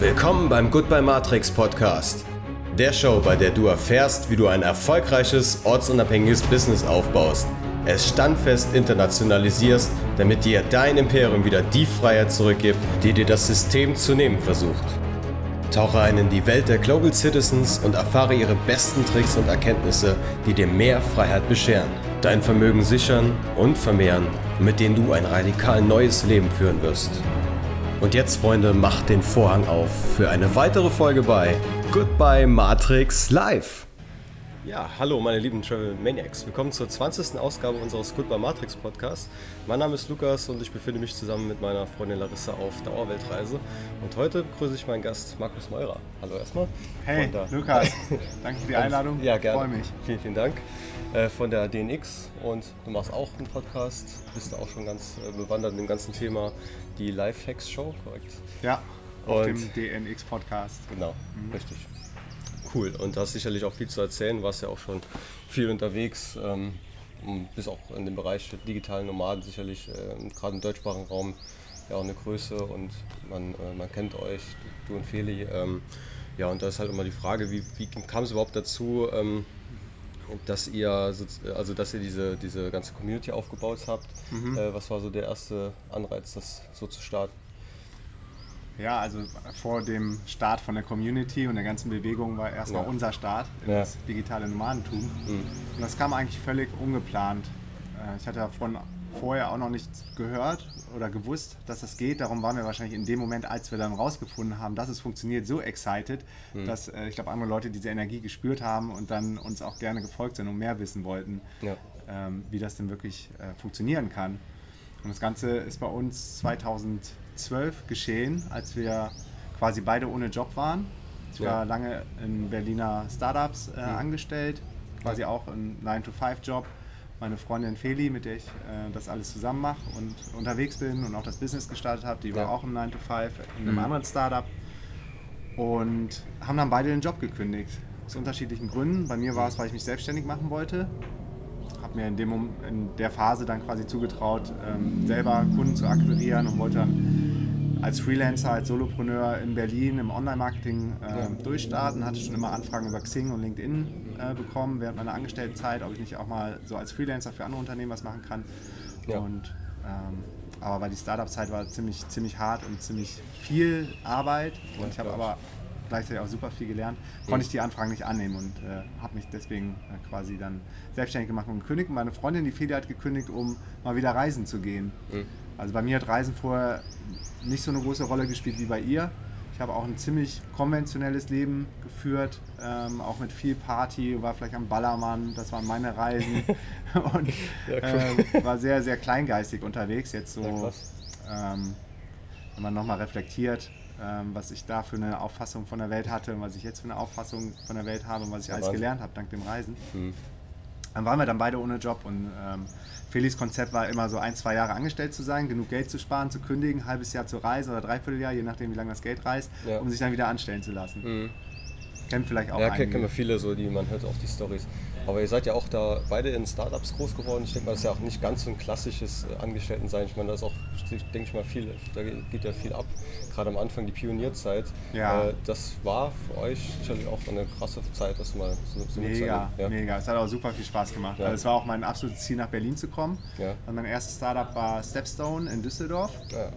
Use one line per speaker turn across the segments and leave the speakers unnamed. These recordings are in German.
Willkommen beim Goodbye Matrix Podcast. Der Show, bei der du erfährst, wie du ein erfolgreiches, ortsunabhängiges Business aufbaust, es standfest internationalisierst, damit dir dein Imperium wieder die Freiheit zurückgibt, die dir das System zu nehmen versucht. Tauche ein in die Welt der Global Citizens und erfahre ihre besten Tricks und Erkenntnisse, die dir mehr Freiheit bescheren, dein Vermögen sichern und vermehren, mit denen du ein radikal neues Leben führen wirst. Und jetzt, Freunde, macht den Vorhang auf für eine weitere Folge bei Goodbye Matrix Live. Ja, hallo meine lieben Travel Maniacs. Willkommen zur 20. Ausgabe unseres Goodbye Matrix Podcasts. Mein Name ist Lukas und ich befinde mich zusammen mit meiner Freundin Larissa auf Dauerweltreise. Und heute begrüße ich meinen Gast Markus Meurer. Hallo erstmal.
Hey, Lukas. Danke für die Einladung.
Ja, gerne.
Freue mich.
Vielen, vielen Dank. Äh, von der DNX und du machst auch einen Podcast, bist auch schon ganz äh, bewandert in dem ganzen Thema, die Lifehacks Show, korrekt?
Ja, auf
Und-
dem DNX Podcast.
Genau, richtig. Cool. Und da hast sicherlich auch viel zu erzählen, warst ja auch schon viel unterwegs, ähm, bist auch in dem Bereich der digitalen Nomaden sicherlich, äh, gerade im deutschsprachigen Raum, ja auch eine Größe und man, äh, man kennt euch, du und Feli. Ähm, ja, und da ist halt immer die Frage, wie, wie kam es überhaupt dazu, ähm, dass ihr, so- also dass ihr diese, diese ganze Community aufgebaut habt? Äh, was war so der erste Anreiz, das so zu starten?
Ja, also vor dem Start von der Community und der ganzen Bewegung war erstmal
Ja.
unser Start in
Ja.
das digitale Nomadentum.
Mhm.
Und das kam eigentlich völlig ungeplant. Äh, Ich hatte davon vorher auch noch nichts gehört oder gewusst, dass das geht. Darum waren wir wahrscheinlich in dem Moment, als wir dann rausgefunden haben, dass es funktioniert, so excited,
Mhm.
dass äh, ich glaube, andere Leute diese Energie gespürt haben und dann uns auch gerne gefolgt sind und mehr wissen wollten.
Ja.
ähm, wie das denn wirklich äh, funktionieren kann. Und das Ganze ist bei uns 2012 geschehen, als wir quasi beide ohne Job waren. Ich
Ja.
war lange in Berliner Startups äh, angestellt, quasi auch ein 9-to-5-Job. Meine Freundin Feli, mit der ich äh, das alles zusammen mache und unterwegs bin und auch das Business gestartet habe, die war
Ja.
auch im 9-to-5 in einem
Mhm.
anderen Startup und haben dann beide den Job gekündigt. Aus unterschiedlichen Gründen. Bei mir war es, weil ich mich selbstständig machen wollte. Habe mir in, dem, in der Phase dann quasi zugetraut, ähm, selber Kunden zu akquirieren und wollte dann als Freelancer, als Solopreneur in Berlin im Online-Marketing ähm, durchstarten. Hatte schon immer Anfragen über Xing und LinkedIn äh, bekommen während meiner Angestelltenzeit, ob ich nicht auch mal so als Freelancer für andere Unternehmen was machen kann.
Ja.
Und, ähm, aber weil die Startup-Zeit war ziemlich, ziemlich hart und ziemlich viel Arbeit und
Ja,
ich habe aber gleichzeitig auch super viel gelernt, konnte ich die Anfragen nicht annehmen und äh, habe mich deswegen äh, quasi dann selbstständig gemacht und gekündigt. Und meine Freundin, die Feli, hat gekündigt, um mal wieder reisen zu gehen.
Mhm.
Also bei mir hat Reisen vorher nicht so eine große Rolle gespielt wie bei ihr. Ich habe auch ein ziemlich konventionelles Leben geführt, ähm, auch mit viel Party, war vielleicht am Ballermann, das waren meine Reisen und
Ja, cool.
ähm, war sehr, sehr kleingeistig unterwegs. Jetzt so,
Ja,
ähm, wenn man nochmal reflektiert, ähm, was ich da für eine Auffassung von der Welt hatte und was ich jetzt für eine Auffassung von der Welt habe und was ich
Ja,
alles gelernt habe dank dem Reisen.
Mhm.
Dann waren wir dann beide ohne Job und ähm, Felis Konzept war immer so ein, zwei Jahre angestellt zu sein, genug Geld zu sparen, zu kündigen, ein halbes Jahr zu reisen oder dreiviertel Jahr, je nachdem wie lange das Geld reist,
Ja.
um sich dann wieder anstellen zu lassen.
Mhm.
Kennt vielleicht auch
Ja,
einige.
kennen wir viele, so die man hört auch die Stories. Aber ihr seid ja auch da beide in Startups groß geworden. Ich denke mal, das ist ja auch nicht ganz so ein klassisches äh, Angestelltensein. Ich meine, da ist auch, denke ich mal, viel, da geht ja viel ab. Gerade am Anfang die Pionierzeit.
Ja.
Äh, Das war für euch sicherlich auch eine krasse Zeit, das mal so, so
Mega,
ja.
mega. Es hat auch super viel Spaß gemacht.
Ja.
Also es war auch mein absolutes Ziel, nach Berlin zu kommen.
Ja.
Und mein erstes Startup war Stepstone in Düsseldorf.
Ja.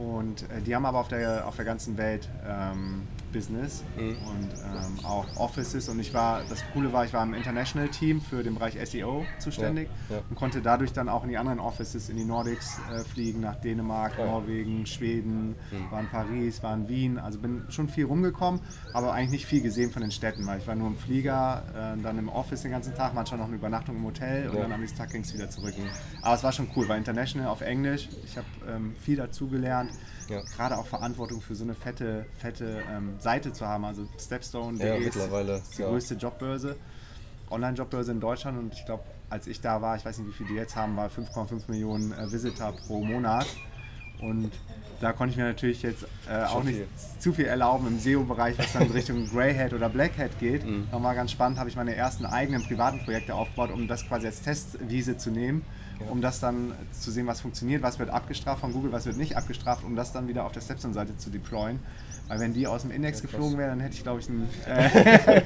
Und äh, die haben aber auf der, auf der ganzen Welt ähm, Business
Mhm.
und ähm, auch Offices. Und ich war, das Coole war, ich war im International Team für den Bereich SEO zuständig
Ja, ja.
und konnte dadurch dann auch in die anderen Offices in die Nordics äh, fliegen, nach Dänemark,
Ja.
Norwegen, Schweden,
Mhm.
war in Paris, war in Wien. Also bin schon viel rumgekommen, aber eigentlich nicht viel gesehen von den Städten, weil ich war nur im Flieger, äh, dann im Office den ganzen Tag, manchmal noch eine Übernachtung im Hotel und dann am nächsten Tag ging es wieder zurück. Aber es war schon cool, war international auf Englisch. Ich habe ähm, viel dazugelernt.
Ja.
Gerade auch Verantwortung für so eine fette, fette ähm, Seite zu haben. Also Stepstone
Ja,
ist die
ja.
größte Jobbörse, Online-Jobbörse in Deutschland. Und ich glaube, als ich da war, ich weiß nicht, wie viel die jetzt haben, war 5,5 Millionen äh, Visitor pro Monat. Und da konnte ich mir natürlich jetzt äh, auch nicht
viel.
zu viel erlauben im SEO-Bereich, was dann in Richtung Grey Hat oder Black Hat geht.
Mhm.
Da war ganz spannend, habe ich meine ersten eigenen privaten Projekte aufgebaut, um das quasi als Testwiese zu nehmen um das dann zu sehen, was funktioniert, was wird abgestraft von Google, was wird nicht abgestraft, um das dann wieder auf der Stepstone-Seite zu deployen. Weil wenn die aus dem Index ja, geflogen wären, dann hätte ich, glaube ich, ein, äh,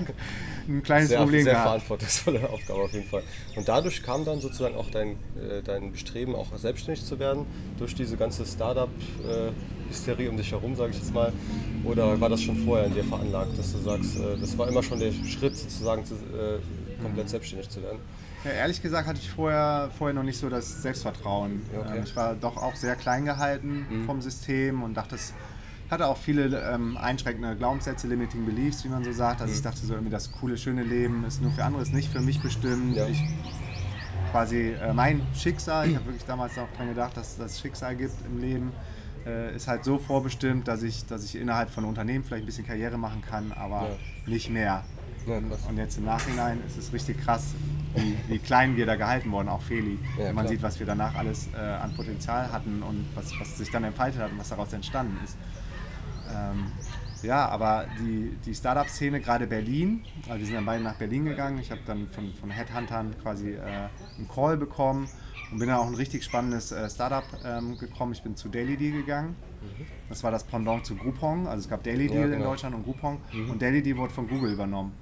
ein kleines
sehr,
Problem
sehr
gehabt.
Sehr verantwortungsvolle Aufgabe auf jeden Fall. Und dadurch kam dann sozusagen auch dein, äh, dein Bestreben, auch selbstständig zu werden, durch diese ganze Startup-Hysterie um dich herum, sage ich jetzt mal. Oder war das schon vorher in dir veranlagt, dass du sagst, äh, das war immer schon der Schritt, sozusagen zu, äh, komplett selbstständig zu werden?
Ja, ehrlich gesagt hatte ich vorher, vorher noch nicht so das Selbstvertrauen. Okay. Ähm, ich war doch auch sehr klein gehalten mhm. vom System und dachte, es hatte auch viele ähm, einschränkende Glaubenssätze, limiting beliefs, wie man so sagt. Also mhm. ich dachte so irgendwie, das coole, schöne Leben ist nur für andere, ist nicht für mich bestimmt. Ja. Ich, quasi äh, mein Schicksal, ich habe wirklich damals auch dran gedacht, dass es das Schicksal gibt im Leben, äh, ist halt so vorbestimmt, dass ich, dass ich innerhalb von Unternehmen vielleicht ein bisschen Karriere machen kann, aber ja. nicht mehr. Ja, und jetzt im Nachhinein ist es richtig krass, wie, wie, klein wir da gehalten wurden, auch Feli. Ja, Wenn man klar. sieht, was wir danach alles äh, an Potenzial hatten und was, was sich dann entfaltet hat und was daraus entstanden ist. Ähm, ja, aber die, die Startup-Szene, gerade Berlin, also wir sind dann beide nach Berlin gegangen. Ich habe dann von, von Headhuntern quasi äh, einen Call bekommen und bin dann auch ein richtig spannendes äh, Startup ähm, gekommen. Ich bin zu Daily Deal gegangen. Mhm. Das war das Pendant zu Groupon. Also es gab Daily Deal ja, genau. in Deutschland und Groupon. Mhm. Und Daily Deal wurde von Google übernommen.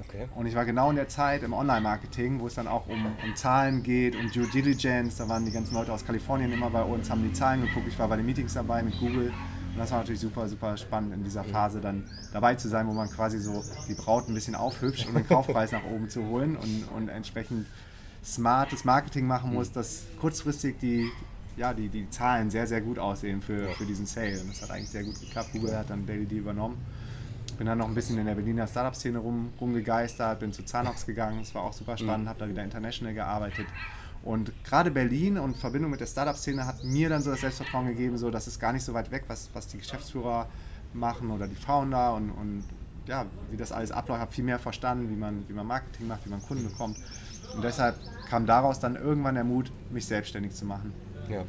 Okay. Und ich war genau in der Zeit im Online-Marketing, wo es dann auch um, um Zahlen geht, um Due Diligence. Da waren die ganzen Leute aus Kalifornien immer bei uns, haben die Zahlen geguckt. Ich war bei den Meetings dabei mit Google. Und das war natürlich super, super spannend in dieser Phase dann dabei zu sein, wo man quasi so die Braut ein bisschen aufhübscht, um den Kaufpreis nach oben zu holen und, und entsprechend smartes Marketing machen muss, dass kurzfristig die, ja, die, die Zahlen sehr, sehr gut aussehen für, für diesen Sale. Und das hat eigentlich sehr gut geklappt. Google hat dann Daily D übernommen. Bin dann noch ein bisschen in der Berliner Startup-Szene rum, rumgegeistert, bin zu Zanox gegangen, das war auch super spannend, mhm. habe da wieder international gearbeitet und gerade Berlin und Verbindung mit der Startup-Szene hat mir dann so das Selbstvertrauen gegeben, so dass es gar nicht so weit weg, was, was die Geschäftsführer machen oder die Founder und, und ja, wie das alles abläuft. Ich habe viel mehr verstanden, wie man, wie man Marketing macht, wie man Kunden bekommt. Und deshalb kam daraus dann irgendwann der Mut, mich selbstständig zu machen.
Ja,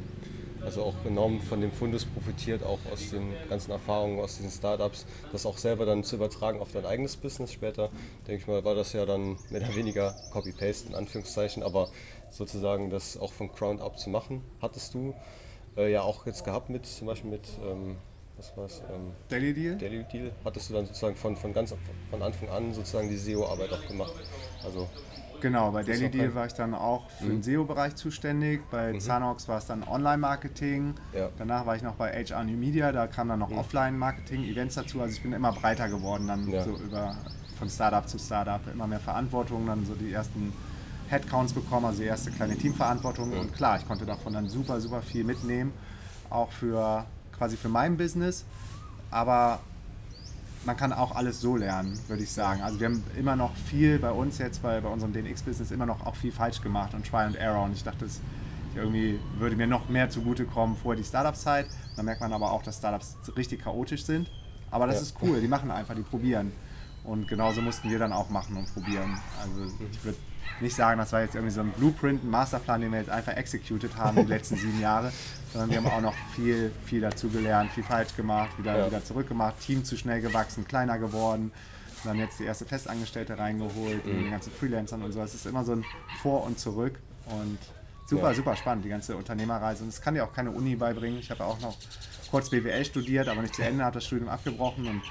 also auch enorm von dem Fundus profitiert, auch aus den ganzen Erfahrungen aus diesen Startups, das auch selber dann zu übertragen auf dein eigenes Business später. Denke ich mal, war das ja dann mehr oder weniger Copy-Paste in Anführungszeichen, aber sozusagen das auch von Ground Up zu machen, hattest du äh, ja auch jetzt gehabt mit zum Beispiel mit ähm, was war's? Ähm,
Daily Deal?
Daily Deal hattest du dann sozusagen von, von ganz von Anfang an sozusagen die SEO-Arbeit auch gemacht. Also
Genau, bei Daily Deal war ich dann auch für mhm. den SEO-Bereich zuständig. Bei mhm. Zanox war es dann Online-Marketing. Ja. Danach war ich noch bei HR New Media, da kam dann noch mhm. Offline-Marketing, Events dazu. Also ich bin immer breiter geworden, dann ja. so über von Startup zu Startup, immer mehr Verantwortung, dann so die ersten Headcounts bekommen, also die erste kleine Teamverantwortung. Und klar, ich konnte davon dann super, super viel mitnehmen, auch für quasi für mein Business. Aber man kann auch alles so lernen, würde ich sagen. Also wir haben immer noch viel bei uns jetzt, bei, bei unserem DNX-Business, immer noch auch viel falsch gemacht und Try and Error. Und ich dachte, es irgendwie würde mir noch mehr zugutekommen vor die Startup-Zeit. Da merkt man aber auch, dass Startups richtig chaotisch sind. Aber das ja. ist cool, die machen einfach, die probieren. Und genauso mussten wir dann auch machen und probieren. Also ich würde nicht sagen, das war jetzt irgendwie so ein Blueprint, ein Masterplan, den wir jetzt einfach executed haben die letzten sieben Jahre, sondern wir haben auch noch viel, viel dazu gelernt, viel falsch gemacht, wieder, ja. wieder zurückgemacht, Team zu schnell gewachsen, kleiner geworden, dann jetzt die erste Festangestellte reingeholt, mhm. die ganzen Freelancern und so. Es ist immer so ein Vor und Zurück und super, ja. super spannend, die ganze Unternehmerreise. Und das kann dir auch keine Uni beibringen. Ich habe auch noch kurz BWL studiert, aber nicht zu Ende, habe das Studium abgebrochen und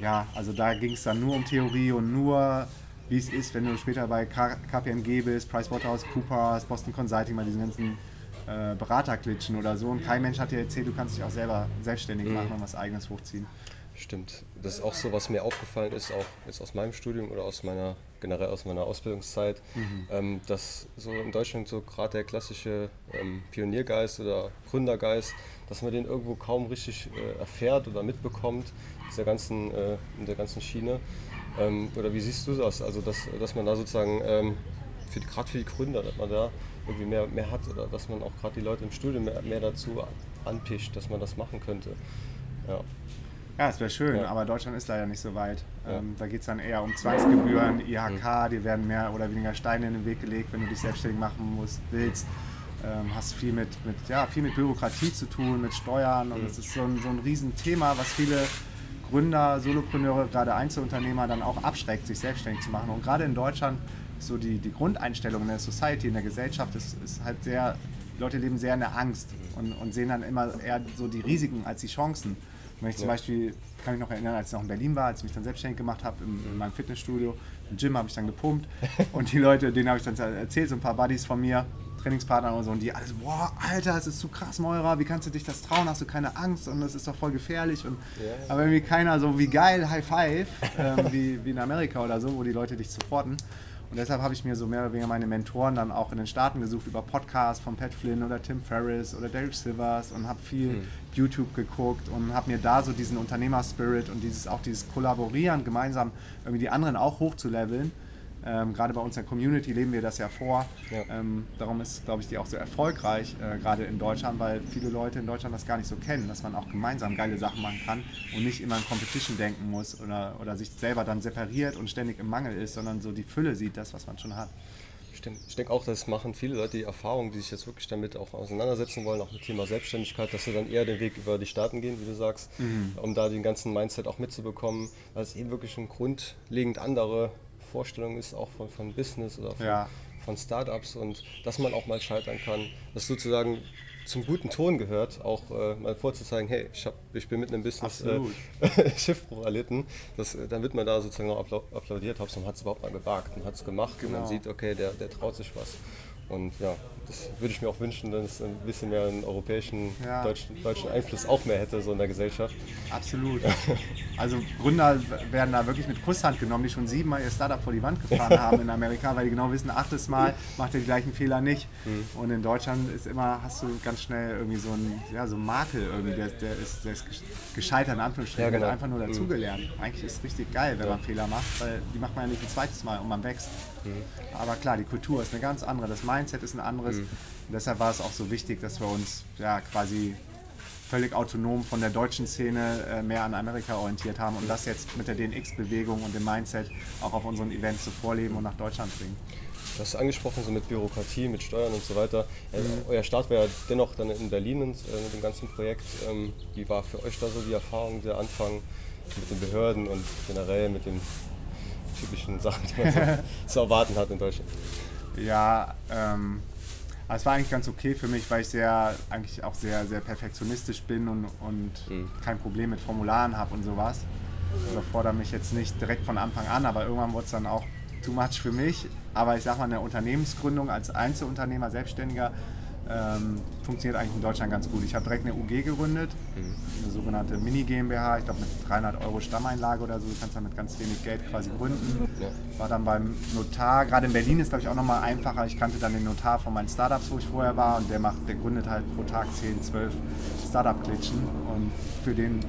ja, also da ging es dann nur um Theorie und nur wie es ist, wenn du später bei KPMG bist, PricewaterhouseCoopers, Boston Consulting, bei diesen ganzen äh, Beraterklitschen oder so. Und kein Mensch hat dir erzählt, du kannst dich auch selber selbstständig mhm. machen und was eigenes hochziehen.
Stimmt. Das ist auch so, was mir aufgefallen ist, auch jetzt aus meinem Studium oder aus meiner, generell aus meiner Ausbildungszeit, mhm. ähm, dass so in Deutschland so gerade der klassische ähm, Pioniergeist oder Gründergeist, dass man den irgendwo kaum richtig äh, erfährt oder mitbekommt, dieser ganzen, äh, in der ganzen Schiene. Ähm, oder wie siehst du das? Also, dass, dass man da sozusagen, ähm, gerade für die Gründer, dass man da irgendwie mehr, mehr hat oder dass man auch gerade die Leute im Studium mehr, mehr dazu anpischt, dass man das machen könnte.
Ja. Ja, es wäre schön, ja. aber Deutschland ist leider nicht so weit. Ja. Ähm, da geht es dann eher um Zwangsgebühren, IHK, mhm. die werden mehr oder weniger Steine in den Weg gelegt, wenn du dich selbstständig machen musst, willst. Ähm, hast viel mit, mit, ja, viel mit Bürokratie zu tun, mit Steuern und es mhm. ist so ein, so ein Riesenthema, was viele Gründer, Solopreneure, gerade Einzelunternehmer dann auch abschreckt, sich selbstständig zu machen. Und gerade in Deutschland so die, die Grundeinstellung in der Society, in der Gesellschaft ist, ist halt sehr, die Leute leben sehr in der Angst und, und sehen dann immer eher so die Risiken als die Chancen. Wenn ich zum. Beispiel, kann mich noch erinnern, als ich noch in Berlin war, als ich mich dann selbstständig gemacht habe, im, in meinem Fitnessstudio, im Gym habe ich dann gepumpt und die Leute, denen habe ich dann erzählt, so ein paar Buddies von mir, Trainingspartner oder so, und die alles, boah, Alter, es ist zu krass, Meurer, wie kannst du dich das trauen, hast du keine Angst und das ist doch voll gefährlich. Und,
Ja.
Aber irgendwie keiner so, wie geil, High Five, ähm, wie, wie in Amerika oder so, wo die Leute dich supporten. Und deshalb habe ich mir so mehr oder weniger meine Mentoren dann auch in den Staaten gesucht über Podcasts von Pat Flynn oder Tim Ferriss oder Derek Sivers und habe viel YouTube geguckt und habe mir da so diesen Unternehmer-Spirit und dieses auch dieses Kollaborieren gemeinsam irgendwie die anderen auch hochzuleveln. Ähm, gerade bei uns in der Community leben wir das ja vor.
Ja.
Ähm, darum ist, glaube ich, die auch so erfolgreich, äh, gerade in Deutschland, weil viele Leute in Deutschland das gar nicht so kennen, dass man auch gemeinsam geile Sachen machen kann und nicht immer in Competition denken muss oder, oder sich selber dann separiert und ständig im Mangel ist, sondern so die Fülle sieht, das, was man schon hat.
Ich denke ich denk auch, das machen viele Leute die Erfahrung, die sich jetzt wirklich damit auch auseinandersetzen wollen, auch mit Thema Selbstständigkeit, dass sie dann eher den Weg über die Staaten gehen, wie du sagst, um da den ganzen Mindset auch mitzubekommen, weil es eben wirklich eine grundlegend andere Vorstellung ist, auch von, von Business oder von,
Ja.
von Startups und dass man auch mal scheitern kann, dass sozusagen zum guten Ton gehört, auch äh, mal vorzuzeigen, hey, ich, hab, ich bin mit einem Business äh. Schiffbruch erlitten, das, äh, dann wird man da sozusagen applau- applaudiert, man hat es überhaupt mal gewagt und hat es gemacht und man
Genau.
sieht, okay, der, der traut sich was. Und ja, das würde ich mir auch wünschen, dass es ein bisschen mehr einen europäischen,
Ja.
deutschen, deutschen Einfluss auch mehr hätte, so in der Gesellschaft.
Absolut. Also Gründer werden da wirklich mit Kusshand genommen, die schon siebenmal ihr Startup vor die Wand gefahren haben in Amerika, weil die genau wissen, achtes Mal macht ihr die gleichen Fehler nicht. Und in Deutschland ist immer, hast du ganz schnell irgendwie so einen, ja, so einen Makel irgendwie, der, der, ist, der ist gesch- gescheitert in Anführungsstrichen,
Ja, genau.
einfach nur dazugelernt. Eigentlich ist es richtig geil, wenn man Fehler macht, weil die macht man ja nicht ein zweites Mal und man wächst. Aber klar, die Kultur ist eine ganz andere, das Mindset ist ein anderes. Und deshalb war es auch so wichtig, dass wir uns ja quasi völlig autonom von der deutschen Szene äh, mehr an Amerika orientiert haben und das jetzt mit der DNX-Bewegung und dem Mindset auch auf unseren Events so vorleben und nach Deutschland bringen.
Du hast angesprochen, so mit Bürokratie, mit Steuern und so weiter. Äh, Euer Start war ja dennoch dann in Berlin und, äh, mit dem ganzen Projekt. Ähm, wie war für euch da so die Erfahrung, der Anfang mit den Behörden und generell mit den typischen Sachen, die man so zu erwarten hat in Deutschland?
Ja, ähm, aber es war eigentlich ganz okay für mich, weil ich sehr, eigentlich auch sehr, sehr perfektionistisch bin und, und kein Problem mit Formularen habe und sowas. Ich überfordere mich jetzt nicht direkt von Anfang an, aber irgendwann wurde es dann auch too much für mich. Aber ich sag mal, eine Unternehmensgründung als Einzelunternehmer, Selbstständiger, ähm, funktioniert eigentlich in Deutschland ganz gut. Ich habe direkt eine UG gegründet, eine sogenannte Mini-GmbH, ich glaube mit 300 Euro Stammeinlage oder so. Du kannst dann mit ganz wenig Geld quasi gründen.
Ja.
War dann beim Notar, gerade in Berlin ist glaube ich auch nochmal einfacher. Ich kannte dann den Notar von meinen Startups, wo ich vorher war und der macht, der gründet halt pro Tag 10, 12 Startup-Glitchen und für den,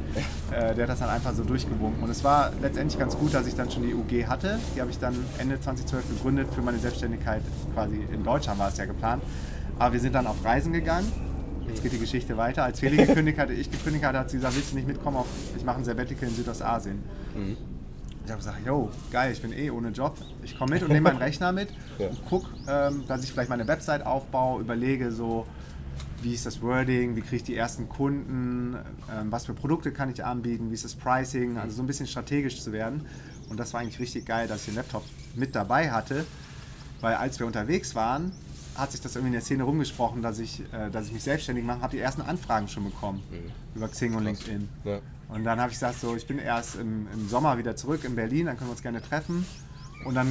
äh, der hat das dann einfach so durchgewunken. Und es war letztendlich ganz gut, dass ich dann schon die UG hatte. Die habe ich dann Ende 2012 gegründet für meine Selbstständigkeit quasi in Deutschland war es ja geplant. Aber wir sind dann auf Reisen gegangen. Jetzt geht die Geschichte weiter. Als Feli gekündigt hatte, ich gekündigt hatte, hat sie gesagt, willst du nicht mitkommen? Auf, ich mache ein Sabbatical in Südostasien. Ich habe gesagt, yo, geil, ich bin eh ohne Job. Ich komme mit und nehme meinen Rechner mit
Ja.
und gucke, ähm, dass ich vielleicht meine Website aufbaue, überlege so, wie ist das Wording, wie kriege ich die ersten Kunden, ähm, was für Produkte kann ich anbieten, wie ist das Pricing, also so ein bisschen strategisch zu werden. Und das war eigentlich richtig geil, dass ich den Laptop mit dabei hatte, weil als wir unterwegs waren, hat sich das irgendwie in der Szene rumgesprochen, dass ich, äh, dass ich mich selbstständig mache, habe die ersten Anfragen schon bekommen über Xing und LinkedIn.
Ja.
Und dann habe ich gesagt, so, ich bin erst im, im Sommer wieder zurück in Berlin, dann können wir uns gerne treffen. Und dann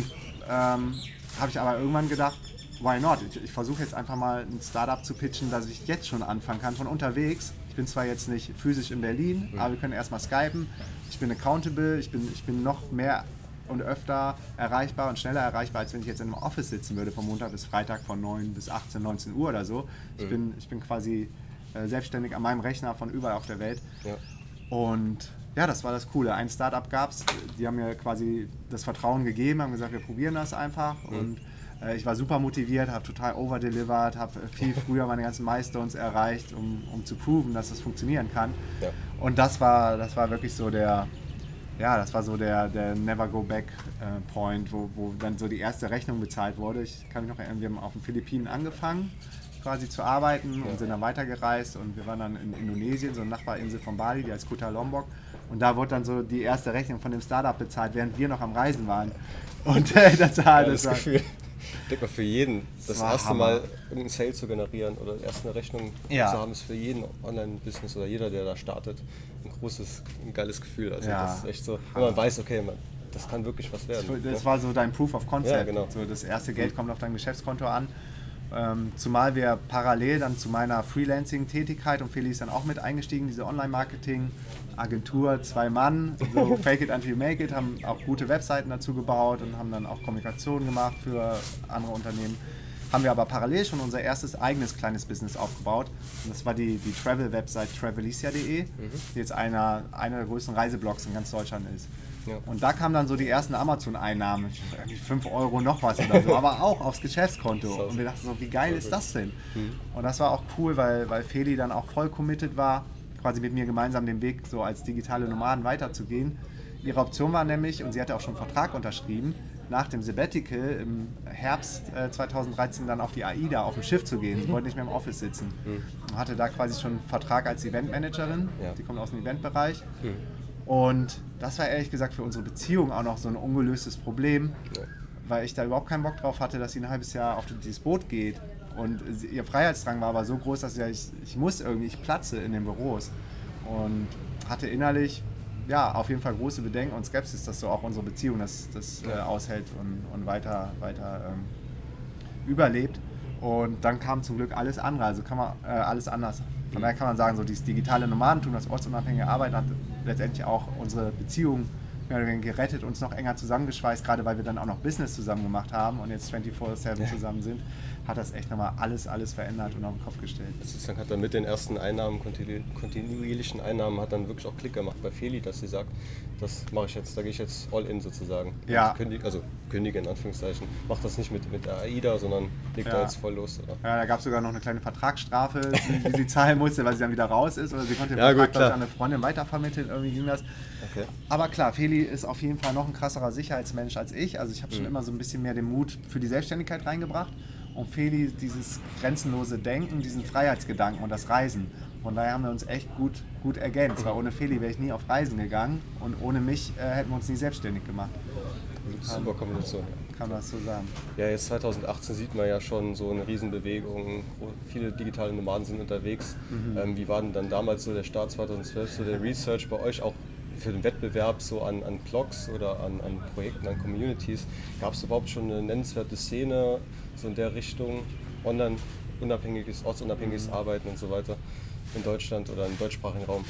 ähm, habe ich aber irgendwann gedacht, why not? Ich, ich versuche jetzt einfach mal ein Startup zu pitchen, dass ich jetzt schon anfangen kann von unterwegs. Ich bin zwar jetzt nicht physisch in Berlin, aber wir können erstmal skypen. Ich bin accountable, ich bin, ich bin noch mehr und öfter erreichbar und schneller erreichbar, als wenn ich jetzt in einem Office sitzen würde von Montag bis Freitag von 9 bis 18, 19 Uhr oder so. Ich, bin, ich bin quasi äh, selbstständig an meinem Rechner von überall auf der Welt.
Ja.
Und ja, das war das Coole. Ein Startup gab es, die haben mir quasi das Vertrauen gegeben, haben gesagt, wir probieren das einfach. Und äh, ich war super motiviert, habe total overdelivered, habe viel früher meine ganzen Milestones erreicht, um, um zu proven, dass das funktionieren kann.
Ja.
Und das war, das war wirklich so der, ja, das war so der, der Never Go Back äh, Point, wo, wo dann so die erste Rechnung bezahlt wurde. Ich kann mich noch erinnern, wir haben auf den Philippinen angefangen, quasi zu arbeiten und sind dann weitergereist und wir waren dann in Indonesien, so eine Nachbarinsel von Bali, die heißt Kuta Lombok. Und da wurde dann so die erste Rechnung von dem Startup bezahlt, während wir noch am Reisen waren. Und äh, das war
Geiles
das war,
Gefühl. Ich denke mal, für jeden, das
war
erste
Hammer.
Mal irgendeinen Sale zu generieren oder erst eine Rechnung
Ja.
zu haben, ist für jeden Online-Business oder jeder, der da startet, ein großes, ein geiles Gefühl. Also
Ja.
das ist echt so, wenn man weiß, okay, man, das kann wirklich was werden.
Das
ne?
war so dein Proof of Concept.
Ja, genau.
so das erste Geld kommt auf dein Geschäftskonto an. Ähm, zumal wir parallel dann zu meiner Freelancing-Tätigkeit und Feli ist dann auch mit eingestiegen, diese Online-Marketing-Agentur, zwei Mann, so Fake it until you make it, haben auch gute Webseiten dazu gebaut und haben dann auch Kommunikation gemacht für andere Unternehmen. Haben wir aber parallel schon unser erstes eigenes kleines Business aufgebaut. Und das war die, die Travel-Website travelicia.de,
Mhm.
die jetzt einer, einer der größten Reiseblogs in ganz Deutschland ist.
Ja.
Und da kamen dann so die ersten Amazon-Einnahmen, irgendwie 5 Euro noch was oder so, aber auch aufs Geschäftskonto.
So.
Und wir dachten so, wie geil ist das denn?
Mhm.
Und das war auch cool, weil, weil Feli dann auch voll committed war, quasi mit mir gemeinsam den Weg so als digitale Nomaden weiterzugehen. Ihre Option war nämlich, und sie hatte auch schon einen Vertrag unterschrieben, nach dem Sabbatical im Herbst äh, 2013 dann auf die AIDA auf dem Schiff zu gehen. Sie wollte nicht mehr im Office sitzen. Und hatte da quasi schon einen Vertrag als Eventmanagerin.
Mhm. Ja.
Die kommt aus dem Eventbereich.
Mhm.
Und das war ehrlich gesagt für unsere Beziehung auch noch so ein ungelöstes Problem,
Ja.
weil ich da überhaupt keinen Bock drauf hatte, dass sie ein halbes Jahr auf dieses Boot geht. Und ihr Freiheitsdrang war aber so groß, dass ich, ich muss irgendwie, ich platze in den Büros. Und hatte innerlich ja, auf jeden Fall große Bedenken und Skepsis, dass so auch unsere Beziehung das, das äh, aushält und, und weiter, weiter ähm, überlebt. Und dann kam zum Glück alles andere, also kann man äh, alles anders. Von daher kann man sagen, so dieses digitale Nomadentum, das ortsunabhängige Arbeiten hat letztendlich auch unsere Beziehung mehr oder weniger gerettet, uns noch enger zusammengeschweißt, gerade weil wir dann auch noch Business zusammen gemacht haben und jetzt 24-7 zusammen sind, hat das echt nochmal alles, alles verändert und auf den Kopf gestellt.
Sozusagen hat dann mit den ersten Einnahmen, kontinu- kontinuierlichen Einnahmen, hat dann wirklich auch Klick gemacht bei Feli, dass sie sagt, das mache ich jetzt, da gehe ich jetzt all in sozusagen.
Ja.
Und Kündig, also kündige in Anführungszeichen. Macht das nicht mit, mit der AIDA, sondern legt
Ja.
da jetzt voll los. Oder?
Ja, da gab es sogar noch eine kleine Vertragsstrafe, die, die sie zahlen musste, weil sie dann wieder raus ist. Oder sie konnte den
Ja, gut,
Vertrag
klar.
an eine Freundin weitervermitteln, irgendwie ging das.
Okay.
Aber klar, Feli ist auf jeden Fall noch ein krasserer Sicherheitsmensch als ich. Also ich habe
Mhm.
schon immer so ein bisschen mehr den Mut für die Selbstständigkeit reingebracht. Und Feli dieses grenzenlose Denken, diesen Freiheitsgedanken und das Reisen. Von daher haben wir uns echt gut, gut ergänzt. Weil ohne Feli wäre ich nie auf Reisen gegangen und ohne mich äh, hätten wir uns nie selbstständig gemacht.
Super Kombination.
Kann man das so sagen.
Ja, jetzt 2018 sieht man ja schon so eine Riesenbewegung. Viele digitale Nomaden sind unterwegs.
Mhm.
Ähm, wie war denn dann damals so der Start 2012, so der Research bei euch auch für den Wettbewerb so an, an Blogs oder an, an Projekten, an Communities? Gab es überhaupt schon eine nennenswerte Szene so in der Richtung? Online unabhängiges, ortsunabhängiges
Mhm.
Arbeiten und so weiter in Deutschland oder im deutschsprachigen Raum?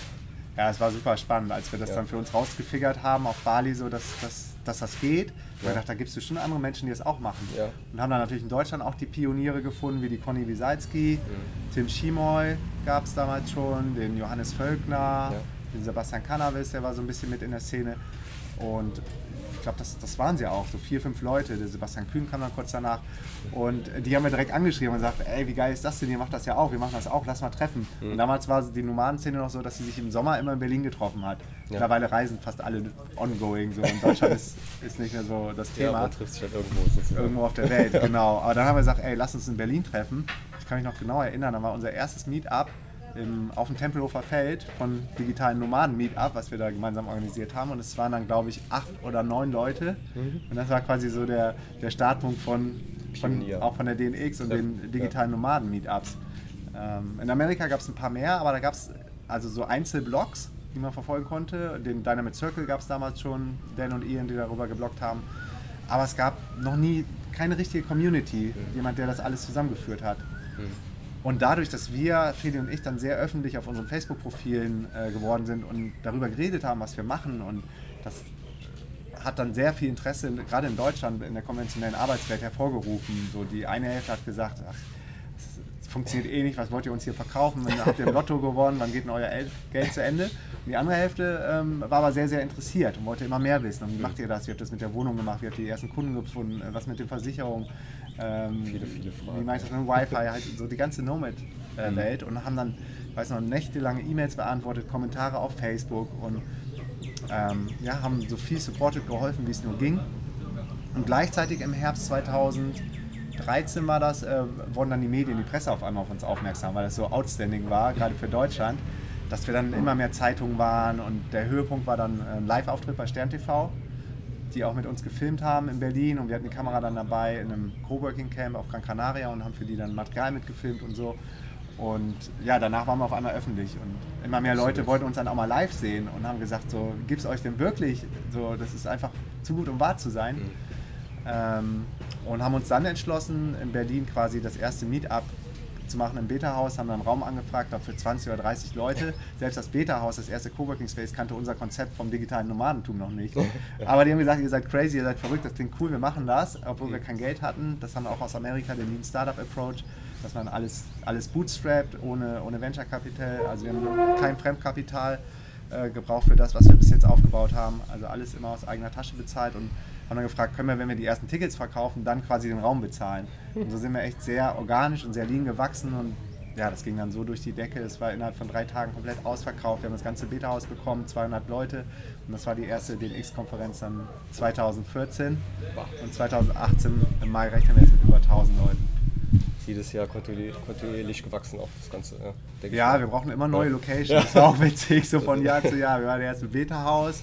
Ja, es war super spannend, als wir das
Ja.
dann für uns rausgefigert haben auf Bali, so dass, dass, dass das geht.
Ja.
dachten, da gibt es bestimmt andere Menschen, die das auch machen.
Ja.
Und haben dann natürlich in Deutschland auch die Pioniere gefunden, wie die Conny Wisalski,
Mhm.
Tim Schimoy gab es damals schon, den Johannes Völkner, den Sebastian Cannabis, der war so ein bisschen mit in der Szene. Und ich glaube, das, das waren sie auch, so vier, fünf Leute. Der Sebastian Kühn kam dann kurz danach. Und die haben wir direkt angeschrieben und gesagt, ey, wie geil ist das denn? Ihr macht das ja auch, wir machen das auch, lass mal treffen.
Mhm.
Und damals war die Nomadenszene noch so, dass sie sich im Sommer immer in Berlin getroffen hat.
Ja.
Mittlerweile reisen fast alle ongoing. So. In Deutschland ist, ist nicht mehr so das
Ja,
Thema
man trifft sich halt irgendwo sozusagen.
irgendwo auf der Welt, genau. Aber dann haben wir gesagt, ey, lass uns in Berlin treffen. Ich kann mich noch genau erinnern, da war unser erstes Meetup im, auf dem Tempelhofer Feld von digitalen Nomaden Meetup, was wir da gemeinsam organisiert haben. Und es waren dann, glaube ich, acht oder neun Leute. Und das war quasi so der, der Startpunkt von, von auch von der DNX und den digitalen Nomaden Meetups. Ähm, in Amerika gab es ein paar mehr, aber da gab es also so Einzelblogs, die man verfolgen konnte. Den Dynamite Circle gab es damals schon, Dan und Ian, die darüber gebloggt haben. Aber es gab noch nie keine richtige Community, jemand, der das alles zusammengeführt hat. Und dadurch, dass wir, Feli und ich, dann sehr öffentlich auf unseren Facebook-Profilen äh, geworden sind und darüber geredet haben, was wir machen und das hat dann sehr viel Interesse, in- gerade in Deutschland, in der konventionellen Arbeitswelt hervorgerufen. So die eine Hälfte hat gesagt, ach, funktioniert eh nicht, was wollt ihr uns hier verkaufen? Dann habt ihr im Lotto gewonnen, wann geht denn euer El Geld zu Ende? Und die andere Hälfte ähm, war aber sehr, sehr interessiert und wollte immer mehr wissen. Und wie macht ihr das? Wie habt ihr das mit der Wohnung gemacht? Wie habt ihr die ersten Kunden gefunden? Äh, Was mit den Versicherungen? Ähm,
Viele, viele Fragen.
Wie macht ihr das mit dem Wi-Fi? Halt so die ganze Nomad-Welt und haben dann, ich weiß noch, nächtelange E-Mails beantwortet, Kommentare auf Facebook und ähm, ja, haben so viel supported geholfen, wie es nur ging. Und gleichzeitig im Herbst 2013 war das, äh, wurden dann die Medien, die Presse auf einmal auf uns aufmerksam, weil das so outstanding war, gerade für Deutschland, dass wir dann immer mehr Zeitungen waren und der Höhepunkt war dann ein Live-Auftritt bei Stern TV, die auch mit uns gefilmt haben in Berlin und wir hatten die Kamera dann dabei in einem Coworking Camp auf Gran Canaria und haben für die dann Material mitgefilmt und so. Und ja, danach waren wir auf einmal öffentlich und immer mehr Leute wollten uns dann auch mal live sehen und haben gesagt, so, gibt es euch denn wirklich? So, das ist einfach zu gut, um wahr zu sein. Ähm, und haben uns dann entschlossen, in Berlin quasi das erste Meetup zu machen im Beta-Haus, haben dann einen Raum angefragt, glaube für 20 oder 30 Leute. Selbst das Beta-Haus, das erste Coworking Space, kannte unser Konzept vom digitalen Nomadentum noch nicht. Aber die haben gesagt, ihr seid crazy, ihr seid verrückt, das klingt cool, wir machen das, obwohl wir kein Geld hatten. Das haben wir auch aus Amerika, den Lean Startup Approach dass man alles, alles bootstrapped, ohne, ohne Venture Capital. Also wir haben kein Fremdkapital äh, gebraucht für das, was wir bis jetzt aufgebaut haben. Also alles immer aus eigener Tasche bezahlt und haben dann gefragt, können wir, wenn wir die ersten Tickets verkaufen, dann quasi den Raum bezahlen. Und so sind wir echt sehr organisch und sehr lean gewachsen und ja, das ging dann so durch die Decke. Es war innerhalb von drei Tagen komplett ausverkauft. Wir haben das ganze Beta-Haus bekommen, 200 Leute. Und das war die erste DNX-Konferenz dann 2014. Und 2018 im Mai rechnen wir jetzt mit über 1000 Leuten
jedes Jahr kontinuierlich gewachsen, auch das Ganze.
Ja, ja wir brauchen immer neue Locations. Ja. Das war auch witzig, so von Jahr zu Jahr. Wir waren erst im Beta-Haus,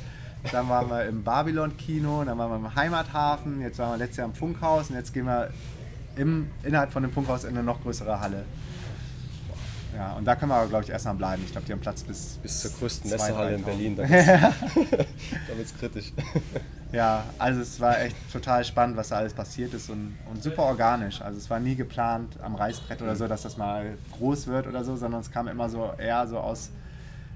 dann waren wir im Babylon-Kino, dann waren wir im Heimathafen, jetzt waren wir letztes Jahr im Funkhaus und jetzt gehen wir im, innerhalb von dem Funkhaus in eine noch größere Halle. Ja, und da können wir aber, glaube ich, erstmal bleiben. Ich glaube, die haben Platz bis.
Bis zur größten Messehalle in Berlin. Da wird es kritisch.
Ja, also es war echt total spannend, was da alles passiert ist und, und super organisch. Also es war nie geplant am Reißbrett oder so, dass das mal groß wird oder so, sondern es kam immer so eher so aus,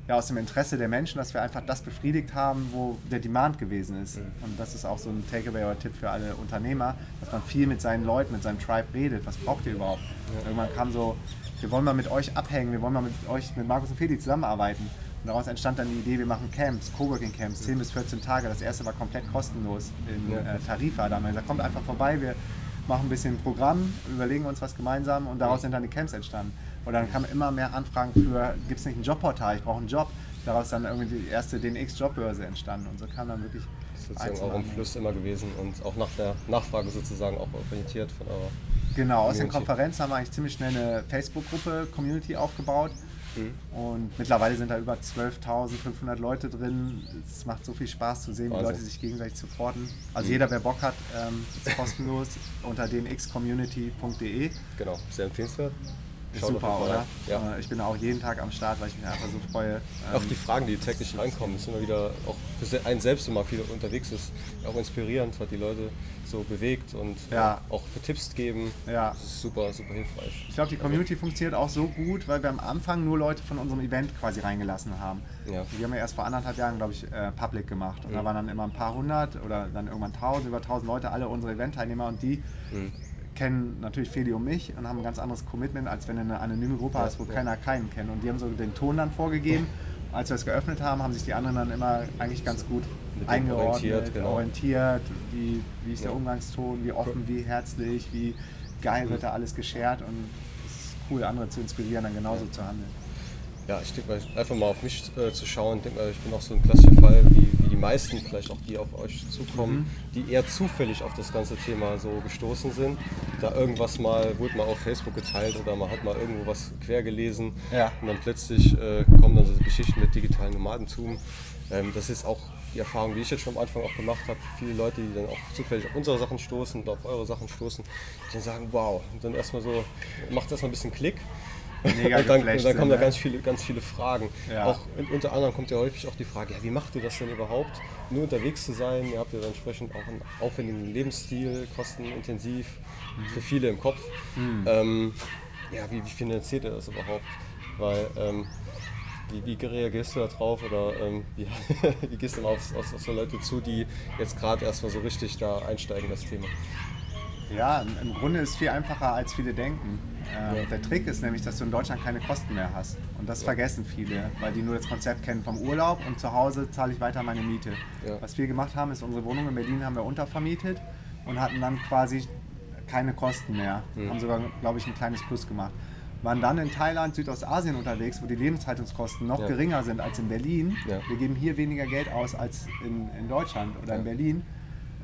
ja, aus dem Interesse der Menschen, dass wir einfach das befriedigt haben, wo der Demand gewesen ist. Mhm. Und das ist auch so ein Takeaway oder Tipp für alle Unternehmer, dass man viel mit seinen Leuten, mit seinem Tribe redet. Was braucht ihr überhaupt? Irgendwann kam so, wir wollen mal mit euch abhängen, wir wollen mal mit euch, mit Markus und Feli zusammenarbeiten. Und daraus entstand dann die Idee, wir machen Camps, Coworking Camps, 10 bis 14 Tage. Das erste war komplett kostenlos in äh, Tarifa. Da haben wir gesagt, kommt einfach vorbei, wir machen ein bisschen Programm, überlegen uns was gemeinsam und daraus sind dann die Camps entstanden. Und dann kamen immer mehr Anfragen für, gibt es nicht ein Jobportal, ich brauche einen Job. Daraus dann irgendwie die erste DNX-Jobbörse entstanden und so kam dann wirklich.
Das ist sozusagen auch im Fluss immer gewesen und auch nach der Nachfrage sozusagen auch orientiert von eurer.
Genau, aus den Konferenzen haben wir eigentlich ziemlich schnell eine Facebook-Gruppe, Community aufgebaut Mhm. Und mittlerweile sind da über 12.500 Leute drin. Es macht so viel Spaß zu sehen, wie Leute sich gegenseitig supporten. Also mhm. jeder, wer Bock hat, ähm, ist kostenlos unter dnxcommunity.de.
Genau, sehr empfehlenswert.
Schaut super, oder? Ja. Äh, ich bin auch jeden Tag am Start, weil ich mich einfach so freue.
Auch die Fragen, die täglich reinkommen, ist immer wieder, auch für einen selbst, man viel unterwegs ist, auch inspirierend, was die Leute so bewegt und ja. auch für Tipps geben. Ja. Das ist super, super hilfreich.
Ich glaube, die Community also. funktioniert auch so gut, weil wir am Anfang nur Leute von unserem Event quasi reingelassen haben. Ja. Die haben ja erst vor anderthalb Jahren, glaube ich, äh, public gemacht. Und mhm. da waren dann immer ein paar hundert oder dann irgendwann tausend, über tausend Leute, alle unsere Event-Teilnehmer und die mhm kennen natürlich Feli und mich und haben ein ganz anderes Commitment, als wenn du eine anonyme Gruppe hast, wo keiner keinen kennt. Und die haben so den Ton dann vorgegeben. Als wir es geöffnet haben, haben sich die anderen dann immer eigentlich ganz gut eingeordnet, orientiert, genau. orientiert wie, wie ist der Umgangston, wie offen, wie herzlich, wie geil wird da alles geshared und es ist cool, andere zu inspirieren, dann genauso zu handeln.
Ja, ich denke mal, einfach mal auf mich äh, zu schauen, denke mal, ich bin auch so ein klassischer Fall, wie, wie die meisten vielleicht auch, die auf euch zukommen, mhm. die eher zufällig auf das ganze Thema so gestoßen sind. Da irgendwas mal, wurde mal auf Facebook geteilt oder man hat mal irgendwo was quer gelesen ja. und dann plötzlich äh, kommen dann so Geschichten mit digitalen Nomadentum. Ähm, das ist auch die Erfahrung, die ich jetzt schon am Anfang auch gemacht habe, viele Leute, die dann auch zufällig auf unsere Sachen stoßen und auf eure Sachen stoßen, die dann sagen, wow, und dann erstmal so, macht erstmal ein bisschen Klick Mega und dann, dann kommen da ne? ganz viele, ganz viele Fragen. Ja. Auch unter anderem kommt ja häufig auch die Frage, ja, wie macht ihr das denn überhaupt, nur unterwegs zu sein? Ihr habt ja entsprechend auch einen aufwendigen Lebensstil, kostenintensiv, mhm. für viele im Kopf. Mhm. Ähm, ja, wie, wie, finanziert ihr das überhaupt? Weil ähm, wie, wie, reagierst du da drauf oder ähm, wie, wie, gehst du auf, auf, auf, so Leute zu, die jetzt gerade erstmal so richtig da einsteigen, das Thema?
Ja, im Grunde ist es viel einfacher, als viele denken. Äh, der Trick ist nämlich, dass du in Deutschland keine Kosten mehr hast. Und das ja. vergessen viele, weil die nur das Konzept kennen vom Urlaub und zu Hause zahle ich weiter meine Miete. Ja. Was wir gemacht haben, ist unsere Wohnung in Berlin haben wir untervermietet und hatten dann quasi keine Kosten mehr. Mhm. Haben sogar, glaube ich, ein kleines Plus gemacht. Waren dann in Thailand, Südostasien unterwegs, wo die Lebenshaltungskosten noch ja. geringer sind als in Berlin. Wir geben hier weniger Geld aus als in, in Deutschland oder in Berlin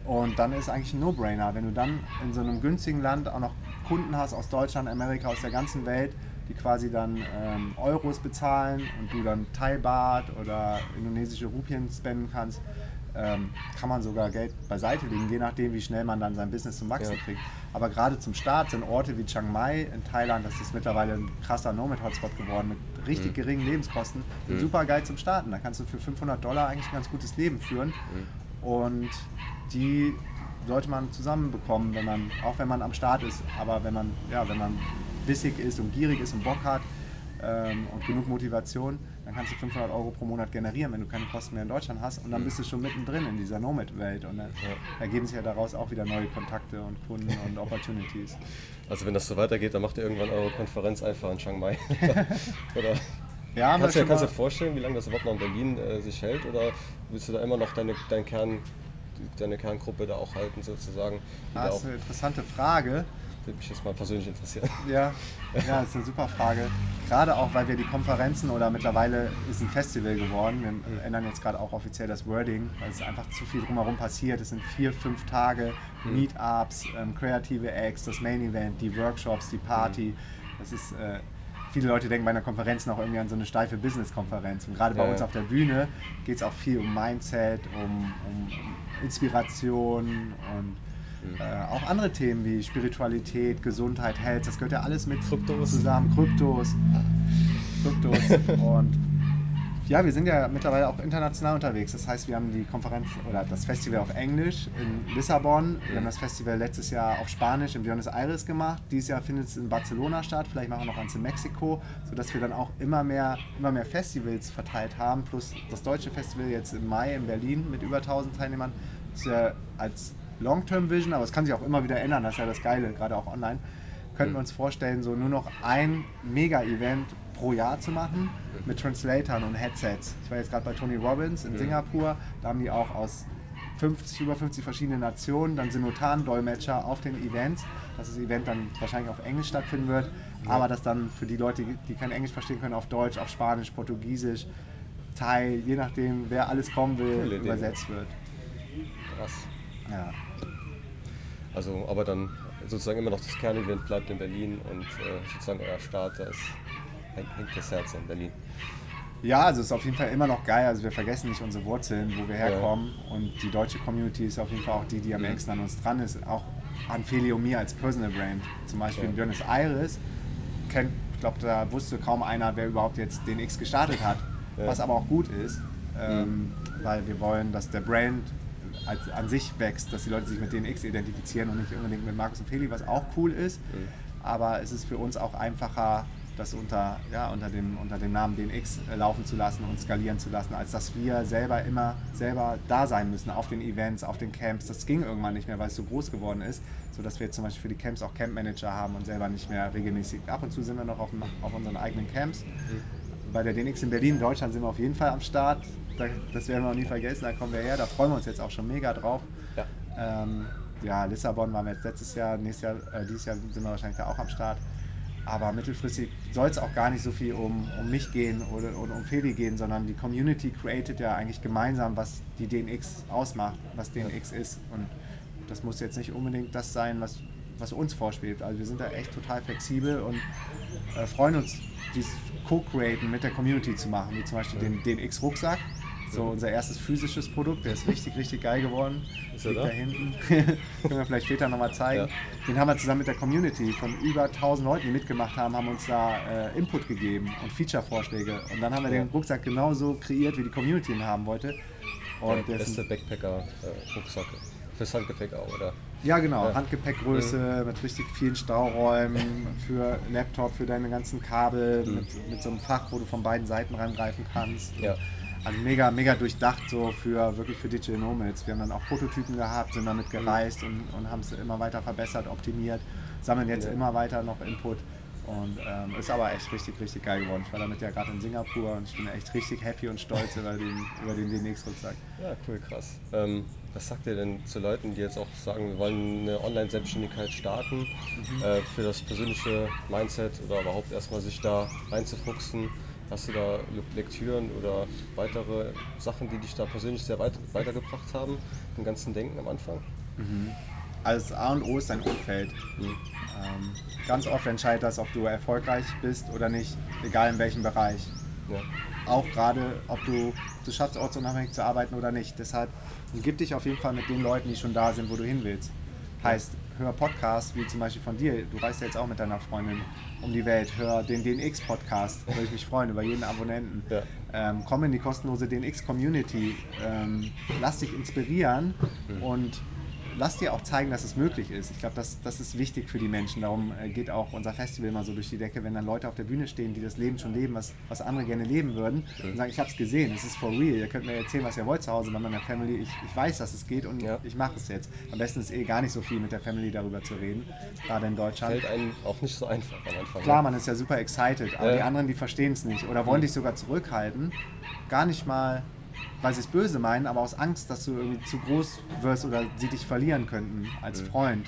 Und dann ist eigentlich ein No-Brainer. Wenn du dann in so einem günstigen Land auch noch Kunden hast aus Deutschland, Amerika, aus der ganzen Welt, die quasi dann ähm, Euros bezahlen und du dann Thai Baht oder indonesische Rupien spenden kannst, ähm, kann man sogar Geld beiseite legen, je nachdem, wie schnell man dann sein Business zum Wachsen
Ja.
kriegt. Aber gerade zum Start sind Orte wie Chiang Mai in Thailand, das ist mittlerweile ein krasser Nomad-Hotspot geworden mit richtig geringen Lebenskosten, sind super geil zum Starten. Da kannst du für 500 Dollar eigentlich ein ganz gutes Leben führen. Und die sollte man zusammenbekommen, wenn man, auch wenn man am Start ist, aber wenn man, ja, wenn man bissig ist und gierig ist und Bock hat ähm, und genug Motivation, dann kannst du 500 Euro pro Monat generieren, wenn du keine Kosten mehr in Deutschland hast. Und dann bist du schon mittendrin in dieser Nomad-Welt. Und dann ergeben sich ja daraus auch wieder neue Kontakte und Kunden und Opportunities.
Also wenn das so weitergeht, dann macht ihr irgendwann eure Konferenz einfach in Chiang Mai. oder
Ja,
kannst du kannst du dir vorstellen, wie lange das überhaupt noch in Berlin äh, sich hält? Oder willst du da immer noch deine, dein Kern, deine Kerngruppe da auch halten sozusagen? Da
Das ist eine interessante Frage.
würde mich jetzt mal persönlich interessieren.
Ja, ja, das ist eine super Frage. Gerade auch, weil wir die Konferenzen oder mittlerweile ist ein Festival geworden. Wir ändern jetzt gerade auch offiziell das Wording, weil es einfach zu viel drumherum passiert. Es sind vier, fünf Tage, Meetups, ähm, kreative Acts, das Main Event, die Workshops, die Party. Das ist, äh, viele Leute denken bei einer Konferenz noch irgendwie an so eine steife Business-Konferenz. Und gerade bei
Ja,
uns auf der Bühne geht es auch viel um Mindset, um, um Inspiration und äh, auch andere Themen wie Spiritualität, Gesundheit, Health, das gehört ja alles mit
Kryptos.
zusammen. Kryptos. Kryptos. Und ja, wir sind ja mittlerweile auch international unterwegs. Das heißt, wir haben die Konferenz oder das Festival auf Englisch in Lissabon. Wir haben das Festival letztes Jahr auf Spanisch in Buenos Aires gemacht. Dieses Jahr findet es in Barcelona statt. Vielleicht machen wir noch eins in Mexiko, sodass wir dann auch immer mehr, immer mehr Festivals verteilt haben. Plus das deutsche Festival jetzt im Mai in Berlin mit über 1000 Teilnehmern. Das ist ja als Long-Term-Vision, aber es kann sich auch immer wieder ändern. Das ist ja das Geile, gerade auch online. Könnten wir uns vorstellen, so nur noch ein Mega-Event pro Jahr zu machen mit Translatoren und Headsets. Ich war jetzt gerade bei Tony Robbins in Singapur, da haben die auch aus 50, über 50 verschiedenen Nationen dann Simultan-Dolmetscher auf den Events, dass das Event dann wahrscheinlich auf Englisch stattfinden wird, aber dass dann für die Leute, die kein Englisch verstehen können, auf Deutsch, auf Spanisch, Portugiesisch, Thai, je nachdem, wer alles kommen will,
Coole
übersetzt wird.
Krass.
Ja.
Also, aber dann sozusagen immer noch das Kernevent bleibt in Berlin und äh, sozusagen euer Start, ist, hängt, hängt das Herz in Berlin.
Ja, also es ist auf jeden Fall immer noch geil. Also wir vergessen nicht unsere Wurzeln, wo wir herkommen. Und die deutsche Community ist auf jeden Fall auch die, die am engsten an uns dran ist. Auch an Feli und mir als Personal Brand. Zum Beispiel in Buenos Aires kennt, ich glaube, da wusste kaum einer, wer überhaupt jetzt den X gestartet hat. Was aber auch gut ist, ähm, weil wir wollen, dass der Brand als, an sich wächst, dass die Leute sich mit DNX identifizieren und nicht unbedingt mit Markus und Feli, was auch cool ist. Aber es ist für uns auch einfacher, das unter, ja, unter, dem, unter dem Namen DNX äh, laufen zu lassen und skalieren zu lassen, als dass wir selber immer selber da sein müssen auf den Events, auf den Camps. Das ging irgendwann nicht mehr, weil es so groß geworden ist, sodass wir jetzt zum Beispiel für die Camps auch Campmanager haben und selber nicht mehr regelmäßig. Ab und zu sind wir noch auf, auf unseren eigenen Camps. Bei der DNX in Berlin, Deutschland sind wir auf jeden Fall am Start. Da, das werden wir auch nie vergessen, da kommen wir her. Da freuen wir uns jetzt auch schon mega drauf.
Ja.
Ähm, ja, Lissabon waren wir jetzt letztes Jahr, nächstes Jahr, äh, dieses Jahr sind wir wahrscheinlich da auch am Start. Aber mittelfristig soll es auch gar nicht so viel um, um mich gehen oder, oder um Feli gehen, sondern die Community created ja eigentlich gemeinsam, was die DNX ausmacht, was DNX ist. Und das muss jetzt nicht unbedingt das sein, was, was uns vorspielt. Also wir sind da echt total flexibel und äh, freuen uns, dieses Co-Createn mit der Community zu machen, wie zum Beispiel den DNX-Rucksack. So unser erstes physisches Produkt, der ist richtig, richtig geil geworden.
Ist er
Liegt
da?
da hinten. Können wir vielleicht später nochmal zeigen.
Ja.
Den haben wir zusammen mit der Community von über 1000 Leuten, die mitgemacht haben, haben uns da äh, Input gegeben und Feature-Vorschläge. Und dann haben wir
Ja.
den Rucksack genauso kreiert, wie die Community ihn haben wollte. Und
der beste Backpacker-Rucksack. Fürs Handgepäck auch, oder?
ja genau,
Ja.
Handgepäckgröße mit richtig vielen Stauräumen für Laptop, für deine ganzen Kabel, mit, mit so einem Fach, wo du von beiden Seiten rangreifen kannst.
Ja.
Also mega, mega durchdacht so für wirklich für Digital Nomads. Wir haben dann auch Prototypen gehabt, sind damit gereist und, und haben es immer weiter verbessert, optimiert, sammeln jetzt
Ja.
immer weiter noch Input und ähm, ist aber echt richtig, richtig geil geworden. Ich war damit ja gerade in Singapur und ich bin echt richtig happy und stolz über den, über den DNX-Rucksack.
Ja, cool, krass. Ähm, was sagt ihr denn zu Leuten, die jetzt auch sagen, wir wollen eine Online-Selbstständigkeit starten, äh, für das persönliche Mindset oder überhaupt erstmal sich da reinzufuchsen? Hast du da Lektüren oder weitere Sachen, die dich da persönlich sehr weit, weitergebracht haben, im ganzen Denken am Anfang?
Mhm. Also A und O ist dein Umfeld. Mhm. Ähm, ganz oft entscheidet das, ob du erfolgreich bist oder nicht, egal in welchem Bereich. Ja. Auch gerade, ob du es schaffst, ortsunabhängig zu arbeiten oder nicht. Deshalb gib dich auf jeden Fall mit den Leuten, die schon da sind, wo du hin willst. Heißt, hör Podcasts wie zum Beispiel von dir. Du reist ja jetzt auch mit deiner Freundin um die Welt. Hör den DNX-Podcast, würde ich mich freuen über jeden Abonnenten. Ja. Ähm, komm in die kostenlose DNX-Community. Ähm, lass dich inspirieren mhm. und lass dir auch zeigen, dass es möglich ist. Ich glaube, das, das ist wichtig für die Menschen. Darum äh, geht auch unser Festival mal so durch die Decke, wenn dann Leute auf der Bühne stehen, die das Leben schon leben, was, was andere gerne leben würden, und sagen, ich habe es gesehen, es ist for real. Ihr könnt mir erzählen, was ihr wollt zu Hause bei meiner Family. Ich, ich weiß, dass es geht und ja. ich mache es jetzt. Am besten ist eh gar nicht so viel mit der Family darüber zu reden, gerade in Deutschland.
Fällt einem auch nicht so einfach am Anfang.
Klar, ne? man ist ja super excited, aber ja. die anderen, die verstehen es nicht oder wollen mhm. dich sogar zurückhalten. Gar nicht mal weil sie es böse meinen, aber aus Angst, dass du irgendwie zu groß wirst oder sie dich verlieren könnten als Freund.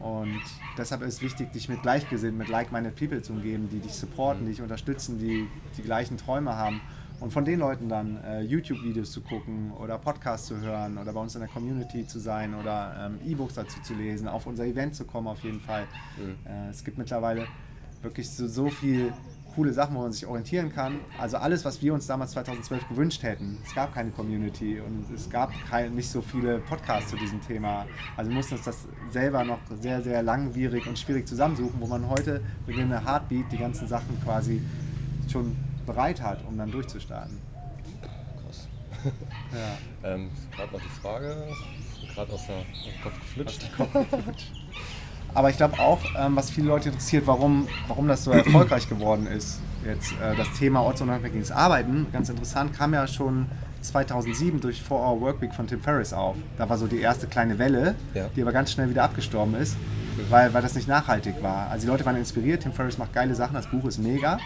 Und deshalb ist es wichtig, dich mit Gleichgesinnten, mit like-minded people zu umgeben, die dich supporten, die dich unterstützen, die die gleichen Träume haben. Und von den Leuten dann äh, YouTube-Videos zu gucken oder Podcasts zu hören oder bei uns in der Community zu sein oder ähm, E-Books dazu zu lesen, auf unser Event zu kommen auf jeden Fall. Mhm. Äh, es gibt mittlerweile wirklich so, so viel coole Sachen, wo man sich orientieren kann. Also alles, was wir uns damals 2012 gewünscht hätten. Es gab keine Community und es gab kein, nicht so viele Podcasts zu diesem Thema. Also wir mussten uns das selber noch sehr, sehr langwierig und schwierig zusammensuchen, wo man heute mit einer Heartbeat die ganzen Sachen quasi schon bereit hat, um dann durchzustarten.
Krass. Ja. ähm, gerade noch die Frage, gerade aus, aus dem Kopf geflutscht.
Aber ich glaube auch, ähm, was viele Leute interessiert, warum, warum das so erfolgreich geworden ist. Jetzt äh, das Thema ortsunabhängiges Arbeiten, ganz interessant, kam ja schon 2007 durch 4-Hour Workweek von Tim Ferriss auf. Da war so die erste kleine Welle, ja. die aber ganz schnell wieder abgestorben ist, weil, weil das nicht nachhaltig war. Also die Leute waren inspiriert, Tim Ferriss macht geile Sachen, das Buch ist mega.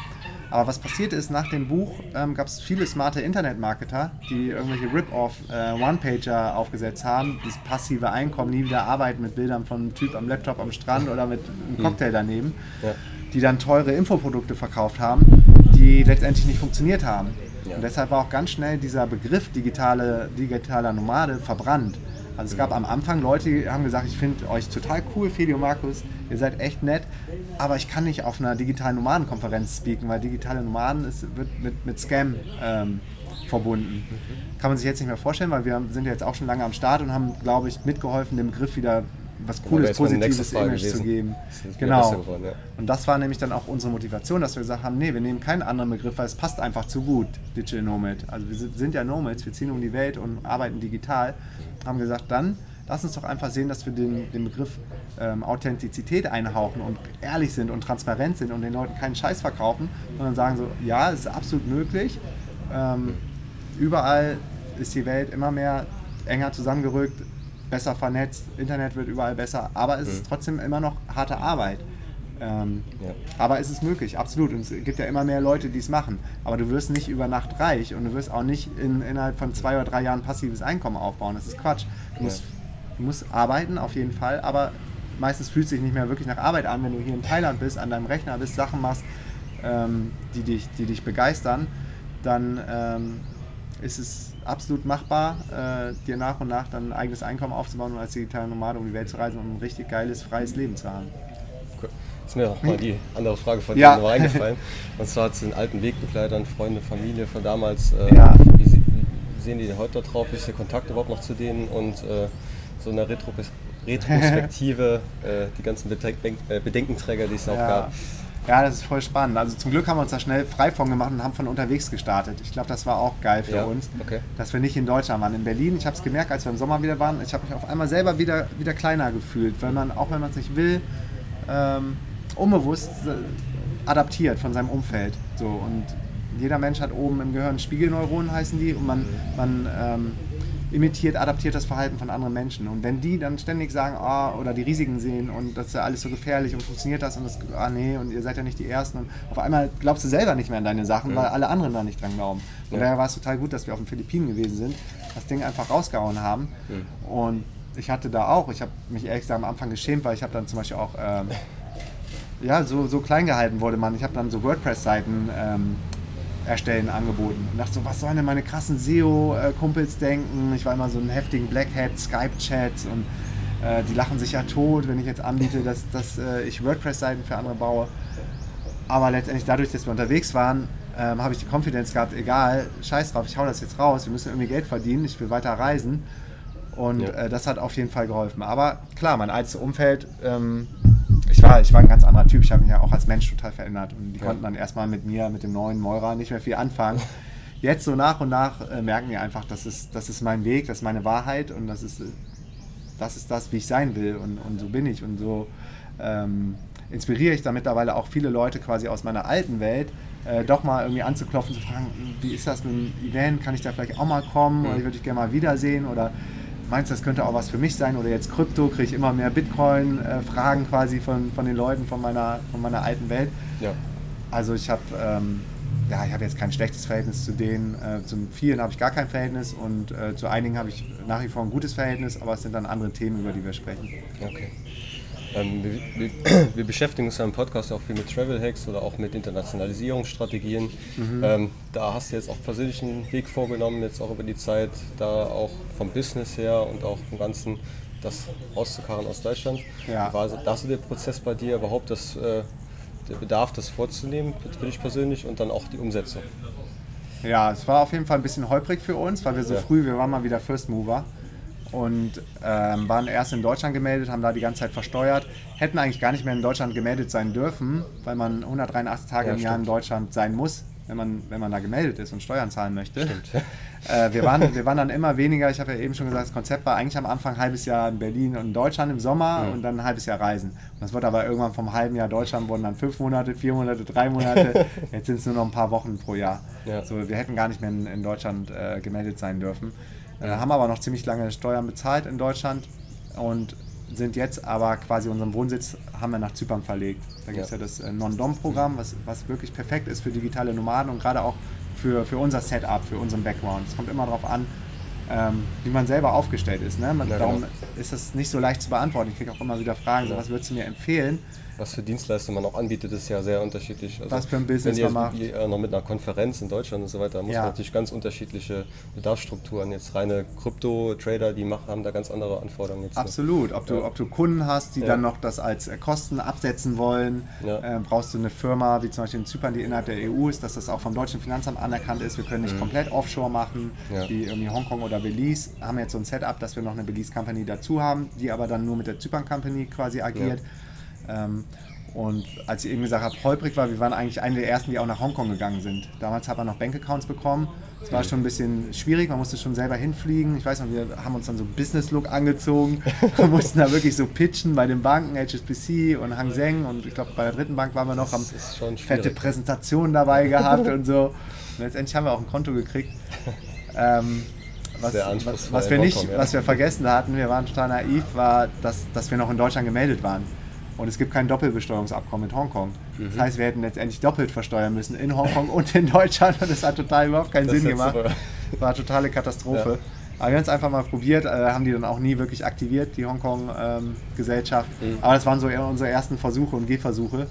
Aber was passiert ist, nach dem Buch ähm, gab es viele smarte Internetmarketer, die irgendwelche Rip-Off äh, One-Pager aufgesetzt haben, das passive Einkommen, nie wieder arbeiten mit Bildern von einem Typ am Laptop am Strand oder mit einem hm. Cocktail daneben, ja. die dann teure Infoprodukte verkauft haben, die letztendlich nicht funktioniert haben. Ja. Und deshalb war auch ganz schnell dieser Begriff digitale, digitaler Nomade verbrannt. Also es gab am Anfang Leute, die haben gesagt, ich finde euch total cool, Feli und Markus, ihr seid echt nett, aber ich kann nicht auf einer digitalen Nomadenkonferenz speaken, weil digitale Nomaden ist, wird mit, mit Scam ähm, verbunden. Kann man sich jetzt nicht mehr vorstellen, weil wir sind ja jetzt auch schon lange am Start und haben, glaube ich, mitgeholfen, dem Begriff wieder was Cooles, positives Image gewesen. zu geben. Genau. Geworden, ja. Und das war nämlich dann auch unsere Motivation, dass wir gesagt haben, nee, wir nehmen keinen anderen Begriff, weil es passt einfach zu gut, Digital Nomad. Also wir sind ja Nomads, wir ziehen um die Welt und arbeiten digital. Haben gesagt, dann lass uns doch einfach sehen, dass wir den, den Begriff ähm, Authentizität einhauchen und ehrlich sind und transparent sind und den Leuten keinen Scheiß verkaufen, sondern sagen so, ja, es ist absolut möglich. Ähm, überall ist die Welt immer mehr enger zusammengerückt, besser vernetzt, Internet wird überall besser, aber es mhm. ist trotzdem immer noch harte Arbeit. Ähm, ja. Aber es ist möglich, absolut. Und es gibt ja immer mehr Leute, die es machen. Aber du wirst nicht über Nacht reich und du wirst auch nicht in, innerhalb von zwei oder drei Jahren passives Einkommen aufbauen. Das ist Quatsch. Du musst, du musst arbeiten auf jeden Fall, aber meistens fühlt es sich nicht mehr wirklich nach Arbeit an, wenn du hier in Thailand bist, an deinem Rechner bist, Sachen machst, ähm, die, dich, die dich begeistern, dann ähm, ist es absolut machbar, äh, dir nach und nach dann ein eigenes Einkommen aufzubauen und als digitaler Nomade um die Welt zu reisen und ein richtig geiles, freies Leben zu haben.
Cool. Ist mir auch mal die andere Frage von ja. dir noch eingefallen. Und zwar zu den alten Wegbegleitern, Freunde, Familie von damals. Äh, ja. wie, sehen die heute drauf? Wie ist der Kontakt überhaupt noch zu denen? Und äh, so eine Retro Retrospektive, äh, die ganzen äh, Bedenkenträger, die es auch ja. gab.
Ja, das ist voll spannend. Also zum Glück haben wir uns da schnell frei von gemacht und haben von unterwegs gestartet. Ich glaube, das war auch geil für ja, uns, okay. dass wir nicht in Deutschland waren. In Berlin, ich habe es gemerkt, als wir im Sommer wieder waren, ich habe mich auf einmal selber wieder, wieder kleiner gefühlt, weil man, auch wenn man es nicht will, ähm, unbewusst adaptiert von seinem Umfeld. So, und jeder Mensch hat oben im Gehirn Spiegelneuronen, heißen die, und man, man ähm, imitiert, adaptiert das Verhalten von anderen Menschen. Und wenn die dann ständig sagen, oh, oder die Risiken sehen und das ist ja alles so gefährlich und funktioniert das und das, ah nee, und ihr seid ja nicht die Ersten und auf einmal glaubst du selber nicht mehr an deine Sachen, ja. weil alle anderen da nicht dran glauben. Und ja. daher war es total gut, dass wir auf den Philippinen gewesen sind, das Ding einfach rausgehauen haben. Ja. Und ich hatte da auch, ich habe mich ehrlich gesagt am Anfang geschämt, weil ich habe dann zum Beispiel auch, ähm, ja, so, so klein gehalten wurde man. Ich habe dann so WordPress-Seiten ähm, erstellen angeboten. Und dachte so, was sollen denn meine krassen SEO-Kumpels denken? Ich war immer so ein heftigen Black Hat, Skype-Chats und äh, die lachen sich ja tot, wenn ich jetzt anbiete, dass, dass äh, ich WordPress-Seiten für andere baue. Aber letztendlich dadurch, dass wir unterwegs waren, ähm, habe ich die Confidence gehabt, egal, scheiß drauf, ich hau das jetzt raus, wir müssen irgendwie Geld verdienen, ich will weiter reisen. Und ja. äh, das hat auf jeden Fall geholfen. Aber klar, mein altes Umfeld, ähm, ich, war, ich war ein ganz anderer Typ, ich habe mich ja auch als Mensch total verändert. Und die ja. konnten dann erstmal mit mir, mit dem neuen Meurer, nicht mehr viel anfangen. Jetzt so nach und nach äh, merken die einfach, das ist, das ist mein Weg, das ist meine Wahrheit und das ist, das, ist das, wie ich sein will. Und, und so bin ich. Und so ähm, inspiriere ich da mittlerweile auch viele Leute quasi aus meiner alten Welt, äh, doch mal irgendwie anzuklopfen, zu fragen, wie ist das mit dem Event, kann ich da vielleicht auch mal kommen oder ich würde dich gerne mal wiedersehen oder meinst du, das könnte auch was für mich sein oder jetzt Krypto, kriege ich immer mehr Bitcoin-Fragen äh, quasi von, von den Leuten von meiner, von meiner alten Welt. Ja. Also ich habe ähm, ja, ich habe jetzt kein schlechtes Verhältnis zu denen. Äh, zu vielen habe ich gar kein Verhältnis und äh, zu einigen habe ich nach wie vor ein gutes Verhältnis, aber es sind dann andere Themen, über die wir sprechen.
Okay. Ähm, wir, wir, wir, beschäftigen uns ja im Podcast auch viel mit Travel Hacks oder auch mit Internationalisierungsstrategien. Mhm. Ähm, da hast du jetzt auch persönlich einen Weg vorgenommen, jetzt auch über die Zeit, da auch vom Business her und auch vom Ganzen das auszukarren aus Deutschland. Ja. War das so der Prozess bei dir überhaupt, das, äh, der Bedarf, das vorzunehmen für dich persönlich und dann auch die Umsetzung?
Ja, es war auf jeden Fall ein bisschen holprig für uns, weil wir so ja. früh, wir waren mal wieder First Mover und ähm, waren erst in Deutschland gemeldet, haben da die ganze Zeit versteuert, hätten eigentlich gar nicht mehr in Deutschland gemeldet sein dürfen, weil man 183 Tage ja, im Jahr in Deutschland sein muss, wenn man, wenn man da gemeldet ist und Steuern zahlen möchte. Äh, wir, waren, wir waren dann immer weniger, ich habe ja eben schon gesagt, das Konzept war eigentlich am Anfang ein halbes Jahr in Berlin und in Deutschland im Sommer mhm. und dann ein halbes Jahr Reisen. Und das wird aber irgendwann vom halben Jahr Deutschland wurden dann fünf Monate, vier Monate, drei Monate, jetzt sind es nur noch ein paar Wochen pro Jahr. Ja. So, wir hätten gar nicht mehr in, in Deutschland äh, gemeldet sein dürfen. Äh, haben aber noch ziemlich lange Steuern bezahlt in Deutschland und sind jetzt aber quasi unseren Wohnsitz haben wir nach Zypern verlegt. Da gibt es ja. ja. das äh, Non-Dom-Programm, was, was wirklich perfekt ist für digitale Nomaden und gerade auch für, für unser Setup, für unseren Background. Es kommt immer darauf an, ähm, wie man selber aufgestellt ist. Ne? Man, ja, darum genau. ist das nicht so leicht zu beantworten. Ich kriege auch immer wieder Fragen, so, was würdest du mir empfehlen?
Was für Dienstleistungen man auch anbietet, ist ja sehr unterschiedlich.
Also was für ein Business
wenn ihr,
man macht.
Ihr, noch mit einer Konferenz in Deutschland und so weiter, muss ja. man natürlich ganz unterschiedliche Bedarfsstrukturen. Jetzt reine Krypto-Trader, die machen, haben da ganz andere Anforderungen. Jetzt
Absolut. Ob du, ja. ob du Kunden hast, die ja. dann noch das als äh, Kosten absetzen wollen, äh, brauchst du eine Firma, wie zum Beispiel in Zypern, die innerhalb der EU ist, dass das auch vom deutschen Finanzamt anerkannt ist. Wir können nicht mhm. komplett offshore machen, wie irgendwie Hongkong oder Belize. Haben jetzt so ein Setup, dass wir noch eine Belize-Company dazu haben, die aber dann nur mit der Zypern-Company quasi agiert. Ähm, und als ich eben gesagt habe, holprig war, wir waren eigentlich eine der ersten, die auch nach Hongkong gegangen sind. Damals hat man noch Bankaccounts bekommen. Es war schon ein bisschen schwierig, man musste schon selber hinfliegen. Ich weiß noch, wir haben uns dann so Business-Look angezogen. Wir mussten da wirklich so pitchen bei den Banken, HSBC und Hang Seng. Und ich glaube, bei der dritten Bank waren wir noch, haben fette Präsentationen dabei gehabt und so. Und letztendlich haben wir auch ein Konto gekriegt. Ähm, was, was, was, wir nicht, was wir vergessen hatten, wir waren total naiv, war, dass, dass wir noch in Deutschland gemeldet waren. Und es gibt kein Doppelbesteuerungsabkommen mit Hongkong. Mhm. Das heißt, wir hätten letztendlich doppelt versteuern müssen in Hongkong und in Deutschland. Und das hat total überhaupt keinen das Sinn gemacht. Das war eine totale Katastrophe. Ja. Aber wir haben es einfach mal probiert, äh, haben die dann auch nie wirklich aktiviert, die Hongkong-Gesellschaft. Ähm, mhm. Aber das waren so unsere ersten Versuche und Gehversuche.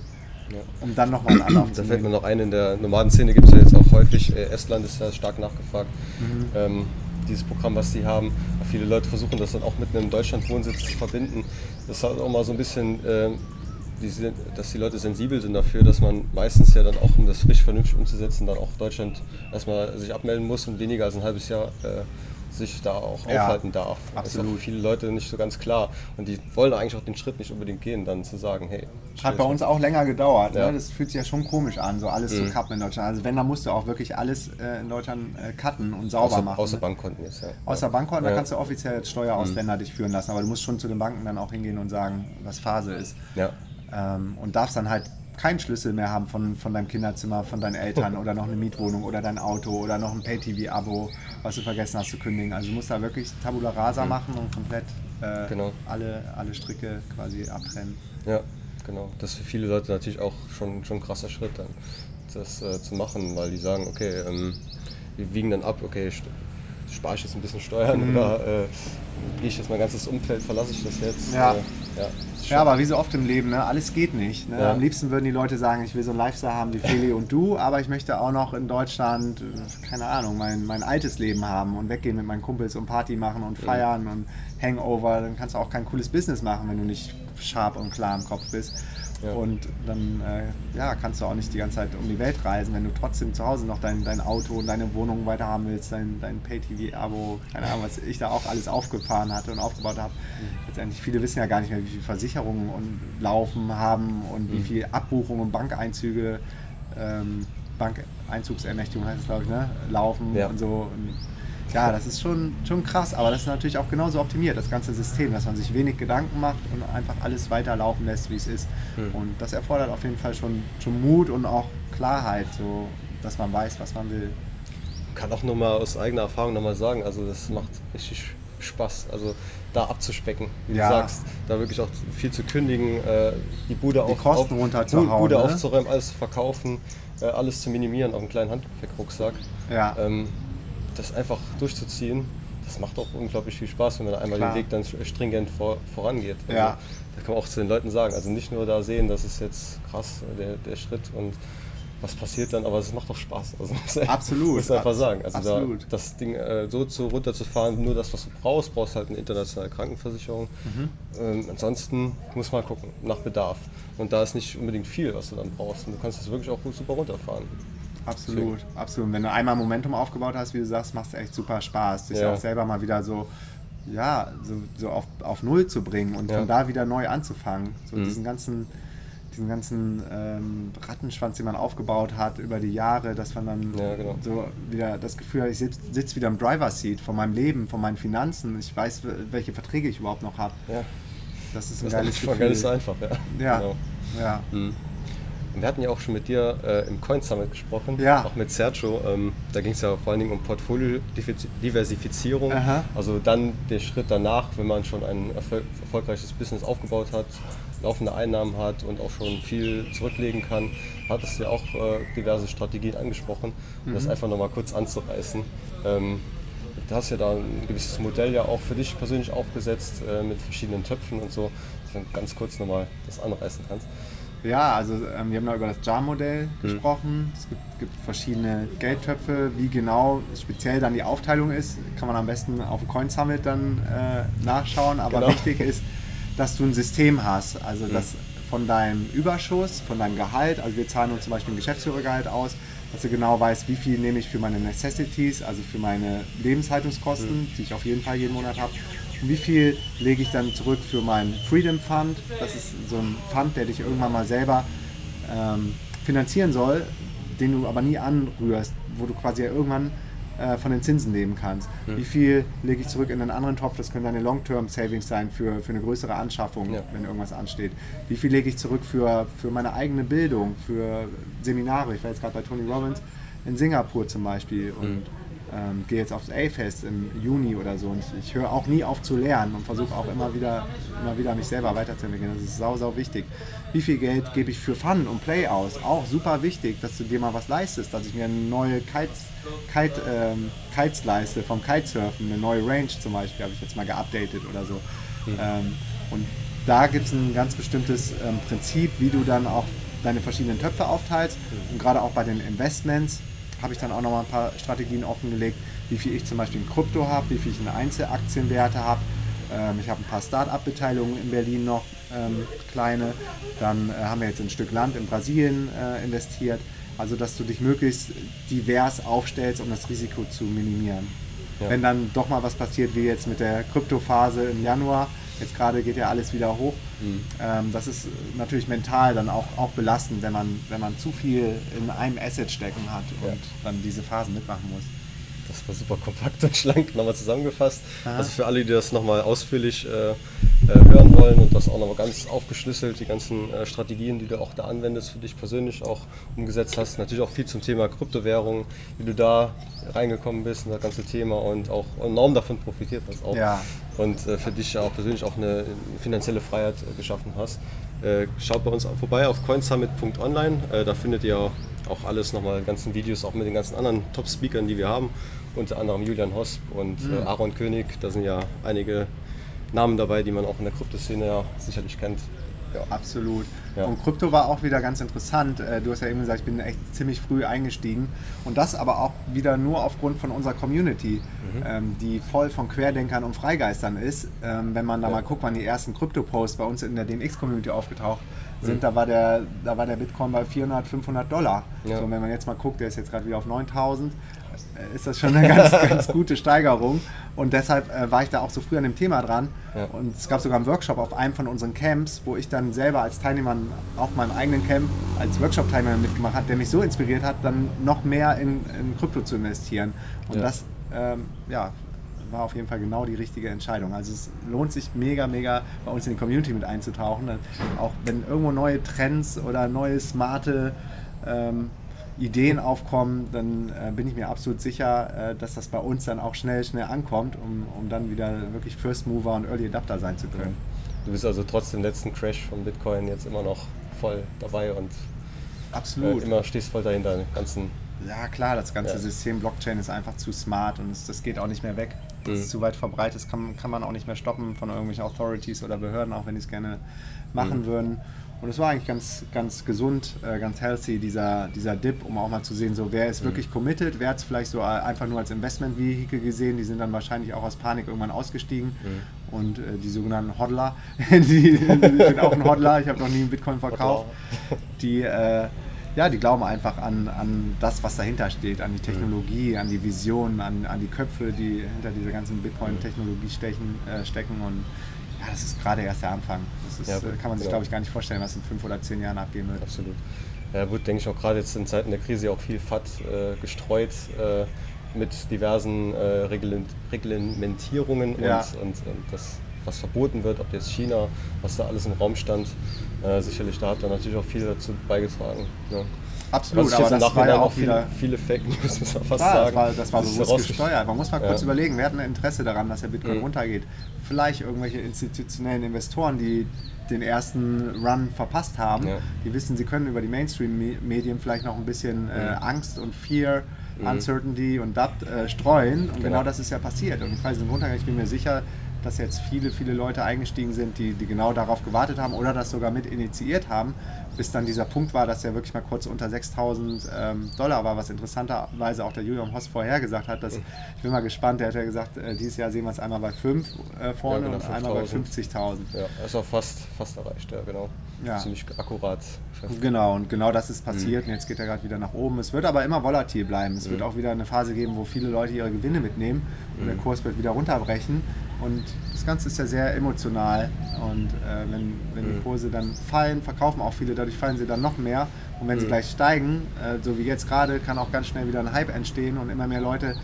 Ja. Um dann nochmal einen Anlauf
zu Da fällt mir noch ein, in der Nomadenszene gibt es ja jetzt auch häufig, äh, Estland ist ja stark nachgefragt. Mhm. Ähm, dieses Programm, was sie haben. Viele Leute versuchen das dann auch mit einem Deutschland-Wohnsitz zu verbinden. Das hat auch mal so ein bisschen, äh, die, dass die Leute sensibel sind dafür, dass man meistens ja dann auch, um das frisch vernünftig umzusetzen, dann auch Deutschland erstmal sich abmelden muss und weniger als ein halbes Jahr äh, sich da auch ja, aufhalten darf. Absolut. Das ist für viele Leute nicht so ganz klar. Und die wollen eigentlich auch den Schritt nicht unbedingt gehen, dann zu sagen, hey.
Hat bei uns auch länger gedauert. Ne? Ja. Ne? Das fühlt sich ja schon komisch an, so alles mhm. zu cutten in Deutschland. Also wenn, dann musst du auch wirklich alles äh, in Deutschland äh, cutten und sauber
außer,
machen.
Außer ne? Bankkonten jetzt, ja.
Außer Bankkonten, da kannst du offiziell als Steuerausländer mhm. dich führen lassen. Aber du musst schon zu den Banken dann auch hingehen und sagen, was Phase ist. Ja. Ähm, und darfst dann halt keinen Schlüssel mehr haben von, von deinem Kinderzimmer, von deinen Eltern oder noch eine Mietwohnung oder dein Auto oder noch ein Pay-TV-Abo, was du vergessen hast zu kündigen. Also du musst da wirklich Tabula Rasa mhm. machen und komplett äh, genau. alle, alle Stricke quasi abtrennen.
Ja, genau. Das ist für viele Leute natürlich auch schon, schon ein krasser Schritt dann, das äh, zu machen, weil die sagen, okay, ähm, wir wiegen dann ab, okay, spare ich jetzt ein bisschen Steuern mhm. oder äh, gehe ich jetzt mein ganzes Umfeld, verlasse ich das jetzt.
Ja. Ja. Ja, aber wie so oft im Leben, ne? alles geht nicht. Ne? Ja. Am liebsten würden die Leute sagen, ich will so ein Lifestyle haben wie Feli und du, aber ich möchte auch noch in Deutschland, äh, keine Ahnung, mein, mein altes Leben haben und weggehen mit meinen Kumpels und Party machen und feiern und Hangover. Dann kannst du auch kein cooles Business machen, wenn du nicht sharp und klar im Kopf bist. Ja. Und dann äh, ja, kannst du auch nicht die ganze Zeit um die Welt reisen, wenn du trotzdem zu Hause noch dein, dein Auto und deine Wohnung weiter haben willst, dein, dein Pay-TV-Abo, keine Ahnung, was ich da auch alles aufgefahren hatte und aufgebaut habe. Mhm. Letztendlich, viele wissen ja gar nicht mehr, wie viele Versicherungen und laufen haben und mhm. wie viele Abbuchungen und Bankeinzüge, ähm, Bankeinzugsermächtigung heißt es, glaube ich, ne? laufen ja. und so. Und ja, das ist schon, schon krass, aber das ist natürlich auch genauso optimiert, das ganze System, dass man sich wenig Gedanken macht und einfach alles weiterlaufen lässt, wie es ist. Mhm. Und das erfordert auf jeden Fall schon, schon Mut und auch Klarheit, so, dass man weiß, was man will.
Kann auch nur mal aus eigener Erfahrung nochmal sagen, also das macht richtig Spaß, also da abzuspecken, wie ja. du sagst, da wirklich auch viel zu kündigen, äh, die Bude,
die
auf,
Kosten
auf, Bude ne? aufzuräumen, alles zu verkaufen, äh, alles zu minimieren auf einen kleinen Handgepäckrucksack. Ja. Ähm, das einfach durchzuziehen, das macht auch unglaublich viel Spaß, wenn man einmal Klar. den Weg dann stringent vor, vorangeht. Also, ja. Da kann man auch zu den Leuten sagen, also nicht nur da sehen, das ist jetzt krass, der, der Schritt und was passiert dann, aber es macht doch Spaß. Also,
Absolut.
Muss einfach sagen. Also Absolut. Da, das Ding äh, so zu, runterzufahren, nur das, was du brauchst, brauchst halt eine internationale Krankenversicherung. Mhm. Ähm, ansonsten muss man gucken, nach Bedarf. Und da ist nicht unbedingt viel, was du dann brauchst. Und du kannst das wirklich auch gut super runterfahren.
Absolut, Deswegen. absolut. Und wenn du einmal Momentum aufgebaut hast, wie du sagst, macht es echt super Spaß, dich ja. auch selber mal wieder so, ja, so, so auf, auf Null zu bringen und ja. von da wieder neu anzufangen. So mhm. diesen ganzen, diesen ganzen ähm, Rattenschwanz, den man aufgebaut hat über die Jahre, dass man dann ja, genau. so wieder das Gefühl hat, ich sitze sitz wieder im Driver-Seat von meinem Leben, von meinen Finanzen, ich weiß, welche Verträge ich überhaupt noch habe. Ja. Das ist ein das geiles Gefühl.
Ganz einfach, ja.
Ja. Genau. ja. Mhm.
Wir hatten ja auch schon mit dir äh, im Coin Summit gesprochen,
ja.
auch mit Sergio. Ähm, da ging es ja vor allen Dingen um Portfolio-Diversifizierung. Also dann der Schritt danach, wenn man schon ein erfol erfolgreiches Business aufgebaut hat, laufende Einnahmen hat und auch schon viel zurücklegen kann, hat es ja auch äh, diverse Strategien angesprochen, um mhm. das einfach nochmal kurz anzureißen. Ähm, du hast ja da ein gewisses Modell ja auch für dich persönlich aufgesetzt äh, mit verschiedenen Töpfen und so, dass du ganz kurz nochmal das anreißen kannst.
Ja, also ähm, wir haben da über das JAR-Modell mhm. gesprochen. Es gibt, gibt, verschiedene Geldtöpfe. Wie genau speziell dann die Aufteilung ist, kann man am besten auf dem Coin Summit dann äh, nachschauen. Aber genau. wichtig ist, dass du ein System hast. Also mhm. dass von deinem Überschuss, von deinem Gehalt, also wir zahlen uns zum Beispiel ein Geschäftsführergehalt aus, dass du genau weißt, wie viel nehme ich für meine Necessities, also für meine Lebenshaltungskosten, mhm. die ich auf jeden Fall jeden Monat habe wie viel lege ich dann zurück für meinen Freedom Fund. Das ist so ein Fund, der dich irgendwann mal selber ähm, finanzieren soll, den du aber nie anrührst, wo du quasi ja irgendwann äh, von den Zinsen leben kannst. Mhm. Wie viel lege ich zurück in einen anderen Topf? Das können deine Long-Term-Savings sein für, für eine größere Anschaffung, ja. wenn irgendwas ansteht. Wie viel lege ich zurück für, für meine eigene Bildung, für Seminare? Ich war jetzt gerade bei Tony Robbins in Singapur zum Beispiel und mhm ähm, gehe jetzt aufs A-Fest im Juni oder so und ich, höre auch nie auf zu lernen und versuche auch immer wieder, immer wieder mich selber weiterzuentwickeln. Das ist sau, sau wichtig. Wie viel Geld gebe ich für Fun und Play aus? Auch super wichtig, dass du dir mal was leistest, dass ich mir eine neue Kites, Kite, ähm, Kites leiste vom Kitesurfen, eine neue Range zum Beispiel, habe ich jetzt mal geupdatet oder so. Mhm. Ähm, und da gibt es ein ganz bestimmtes ähm, Prinzip, wie du dann auch deine verschiedenen Töpfe aufteilst und gerade auch bei den Investments habe ich dann auch noch mal ein paar Strategien offengelegt, wie viel ich zum Beispiel in Krypto habe, wie viel ich in Einzelaktienwerte habe. Ähm, ich habe ein paar Start-up-Beteiligungen in Berlin noch, ähm, kleine. Dann äh, haben wir jetzt ein Stück Land in Brasilien äh, investiert. Also, dass du dich möglichst divers aufstellst, um das Risiko zu minimieren. Ja. Wenn dann doch mal was passiert, wie jetzt mit der Kryptophase im Januar, Jetzt gerade geht ja alles wieder hoch. Mhm. Ähm, das ist natürlich mental dann auch, auch belastend, wenn man, wenn man zu viel in einem Asset stecken hat und ja. dann diese Phasen mitmachen muss.
Das war super kompakt und schlank nochmal zusammengefasst. Aha. Also für alle, die das nochmal ausführlich äh, äh, hören wollen und das auch nochmal ganz aufgeschlüsselt, die ganzen äh, Strategien, die du auch da anwendest, für dich persönlich auch umgesetzt hast. Natürlich auch viel zum Thema Kryptowährung, wie du da reingekommen bist in das ganze Thema und auch enorm davon profitiert hast. Auch.
Ja.
Und äh, für dich auch persönlich auch eine finanzielle Freiheit äh, geschaffen hast. Äh, schaut bei uns vorbei auf coinsummit.online. Äh, da findet ihr auch alles nochmal, ganzen Videos, auch mit den ganzen anderen Top-Speakern, die wir haben. Unter anderem Julian Hosp und äh, mhm. Aaron König. Da sind ja einige Namen dabei, die man auch in der Kryptoszene ja sicherlich kennt.
Ja, absolut. Ja. Und Krypto war auch wieder ganz interessant. Äh, du hast ja eben gesagt, ich bin echt ziemlich früh eingestiegen. Und das aber auch wieder nur aufgrund von unserer Community, mhm. Ähm, die voll von Querdenkern und Freigeistern ist. Ähm, wenn man da ja. mal guckt, wann die ersten Krypto-Posts bei uns in der DNX-Community aufgetaucht sind, mhm. da, war der, da war der Bitcoin bei 400, 500 Dollar. Ja. So, wenn man jetzt mal guckt, der ist jetzt gerade wieder auf 9000 äh, ist das schon eine ganz, ganz gute Steigerung. Und deshalb äh, war ich da auch so früh an dem Thema dran. Ja. Und es gab sogar einen Workshop auf einem von unseren Camps, wo ich dann selber als Teilnehmer auf meinem eigenen Camp als Workshop-Teilnehmer mitgemacht habe, der mich so inspiriert hat, dann noch mehr in, in Krypto zu investieren. Und ja. das ähm, ja, war auf jeden Fall genau die richtige Entscheidung. Also es lohnt sich mega, mega bei uns in die Community mit einzutauchen. Auch wenn irgendwo neue Trends oder neue smarte ähm, Ideen aufkommen, dann äh, bin ich mir absolut sicher, äh, dass das bei uns dann auch schnell, schnell ankommt, um, um dann wieder wirklich First Mover und Early Adapter sein zu können.
Du bist also trotz dem letzten Crash von Bitcoin jetzt immer noch voll dabei und absolut. Äh, immer stehst voll dahinter, den ganzen
ja, klar, das ganze ja. System Blockchain ist einfach zu smart und es, das geht auch nicht mehr weg. Das mhm. ist zu weit verbreitet, das kann, kann man auch nicht mehr stoppen von irgendwelchen Authorities oder Behörden, auch wenn die es gerne machen mhm. würden. Und es war eigentlich ganz, ganz gesund, äh, ganz healthy, dieser, dieser Dip, um auch mal zu sehen, so wer ist mhm. wirklich committed, wer hat es vielleicht so einfach nur als Investment-Vehikel gesehen, die sind dann wahrscheinlich auch aus Panik irgendwann ausgestiegen. Mhm. Und äh, die sogenannten Hodler, die, bin auch ein Hodler, ich habe noch nie einen Bitcoin verkauft, die, äh, ja, die glauben einfach an, an das, was dahinter steht, an die mhm. Technologie, an die Vision, an, an die Köpfe, die hinter dieser ganzen Bitcoin-Technologie stechen, äh, stecken und ja, das ist gerade erst der Anfang. Das ist, ja, gut, kann man sich, genau. glaube ich, gar nicht vorstellen, was in fünf oder zehn Jahren abgehen wird.
Absolut. Ja, gut, denke ich auch gerade jetzt in Zeiten der Krise auch viel FAT äh, gestreut äh, mit diversen äh, Reglementierungen ja. und, und, und, das, was verboten wird, ob jetzt China, was da alles im Raum stand. Äh, sicherlich, da hat er natürlich auch viel dazu beigetragen. Ja.
Absolut, aber das war ja auch wieder
viele Fake News, muss
man fast klar, sagen. Das war, das war bewusst gesteuert. Man muss mal kurz ja. überlegen, wer hat ein Interesse daran, dass der Bitcoin mhm. runtergeht? Vielleicht irgendwelche institutionellen Investoren, die den ersten Run verpasst haben. Ja. Die wissen, sie können über die Mainstream-Medien vielleicht noch ein bisschen äh, mhm. Angst und Fear, mhm. Uncertainty und Doubt äh, streuen. Und genau. genau das ist ja passiert. Und die Preise sind runtergegangen. Ich bin mir sicher, dass jetzt viele, viele Leute eingestiegen sind, die, die genau darauf gewartet haben oder das sogar mit initiiert haben, bis dann dieser Punkt war, dass er wirklich mal kurz unter 6000 ähm, Dollar war, was interessanterweise auch der Julian Hoss vorhergesagt hat. Dass, ich bin mal gespannt, der hat ja gesagt, äh, dieses Jahr sehen wir es einmal bei 5 äh, vorne ja, genau, und einmal bei 50.000.
Ja, ist auch fast, fast erreicht, ja, genau. Ja. Ziemlich akkurat.
Genau, und genau das ist passiert mhm. und jetzt geht er gerade wieder nach oben. Es wird aber immer volatil bleiben. Es mhm. wird auch wieder eine Phase geben, wo viele Leute ihre Gewinne mitnehmen und mhm. der Kurs wird wieder runterbrechen. Und das Ganze ist ja sehr emotional. Und äh, wenn, wenn die mhm. Kurse dann fallen, verkaufen auch viele, dadurch fallen sie dann noch mehr. Und wenn sie mhm. gleich steigen, äh, so wie jetzt gerade, kann auch ganz schnell wieder ein Hype entstehen und immer mehr Leute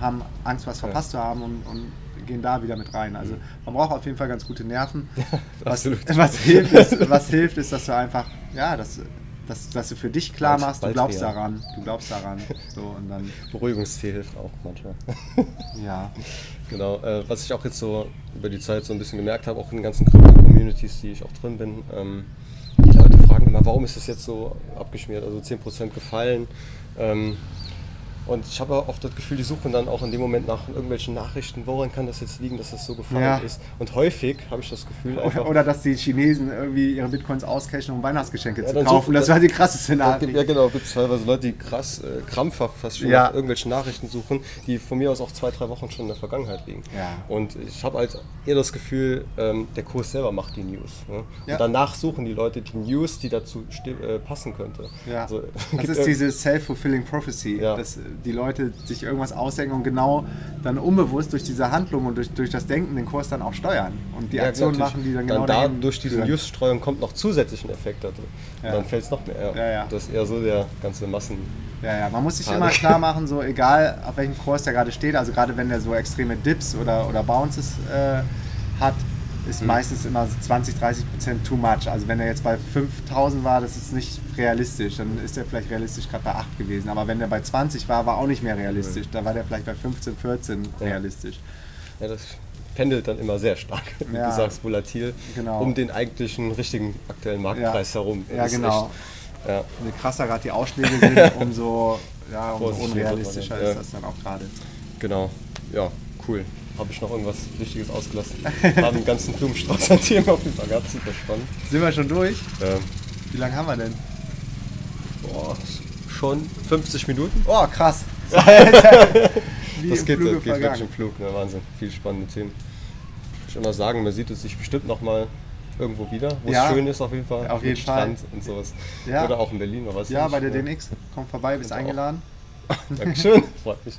haben Angst, was verpasst ja. zu haben und, und, gehen da wieder mit rein. Also mhm. man braucht auf jeden Fall ganz gute Nerven. was, was, hilft, ist, was hilft, ist, dass du einfach, ja, das dass, dass du für dich klar machst, du glaubst daran, du glaubst daran. So, und dann
Beruhigungstee hilft auch manchmal.
ja.
Genau, äh, was ich auch jetzt so über die Zeit so ein bisschen gemerkt habe, auch in den ganzen Krypto-Communities, die ich auch drin bin, ähm, die Leute fragen immer, warum ist das jetzt so abgeschmiert, also 10% gefallen. Ähm, und ich habe oft das Gefühl, die suchen dann auch in dem Moment nach irgendwelchen Nachrichten, woran kann das jetzt liegen, dass das so gefallen ja. ist. Und häufig habe ich das Gefühl
einfach... Oder dass die Chinesen irgendwie ihre Bitcoins auscashen, um Weihnachtsgeschenke ja, zu kaufen. das war die krasseste Nachricht.
Ja genau, gibt es teilweise Leute, die krass äh, krampfhaft fast schon ja. nach irgendwelchen Nachrichten suchen, die von mir aus auch zwei, drei Wochen schon in der Vergangenheit liegen. Und ich habe halt eher das Gefühl, ähm, der Kurs selber macht die News. Ne? Und danach suchen die Leute die News, die dazu äh, passen könnte.
Also, das ist diese self-fulfilling prophecy. Das, die Leute sich irgendwas ausdenken und genau dann unbewusst durch diese Handlung und durch, durch das Denken den Kurs dann auch steuern und die ja, Aktionen machen, die dann genau
dann da durch diese News-Streuung kommt noch zusätzlichen Effekt dazu. Ja. Dann fällt es noch mehr. Ja, ja. Das ist eher so der ganze Massen.
Ja, ja, man muss sich Panik. immer klar machen, so egal auf welchem Kurs der gerade steht, also gerade wenn der so extreme Dips oder, oder Bounces äh, hat, ist mhm. meistens immer 20, 30 Prozent too much. Also wenn er jetzt bei 5000 war, das ist nicht realistisch. Dann ist er vielleicht realistisch gerade bei 8 gewesen. Aber wenn er bei 20 war, war auch nicht mehr realistisch. Da war der vielleicht bei 15, 14 realistisch.
Ja, das pendelt dann immer sehr stark, wie
Ja.
du sagst, volatil,
Genau.
um den eigentlichen richtigen aktuellen Marktpreis herum.
Ja,
Das ist
genau.
Echt, ja,
Je krasser gerade die Ausschläge sind, umso, ja, umso unrealistischer ist
ja.
das dann auch gerade.
genau. Ja, cool. Habe ich noch irgendwas Wichtiges ausgelassen? Haben einen ganzen Blumenstrauß an Themen auf jeden Fall gehabt, super spannend.
Sind wir schon durch?
Ähm,
Wie lange haben wir denn?
boah, schon 50 Minuten?
Oh, krass. Wie
das geht,
Fluge
geht wirklich im Flug, ne? Wahnsinn. Viel spannende Themen. Ich würde mal sagen, man sieht es sich bestimmt nochmal irgendwo wieder, wo
Ja,
es schön ist auf jeden Fall.
auf jeden Fall.
Strand und sowas.
Ja.
Oder auch in Berlin, man weiß
Ja, bei der. DNX. Komm vorbei, bist
auch.
eingeladen.
Dankeschön, freut mich.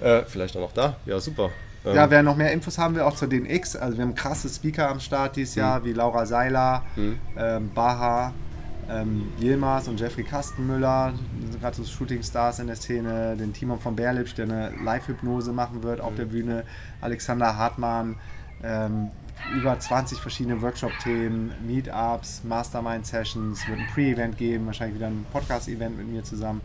Äh, vielleicht auch noch da. Ja, super. Ähm,
Ja, wer noch mehr Infos haben will, auch zur DNX. Also wir haben krasse Speaker am Start dieses Jahr, wie Laura Seiler,
Mhm.
ähm, Baha, ähm, Yilmaz und Jeffrey Kastenmüller, die sind gerade so Shooting-Stars in der Szene, den Timon von Berlipsch, der eine Live-Hypnose machen wird auf der Bühne, Alexander Hartmann, ähm, über 20 verschiedene Workshop-Themen, Meetups, Mastermind-Sessions, wird ein Pre-Event geben, wahrscheinlich wieder ein Podcast-Event mit mir zusammen.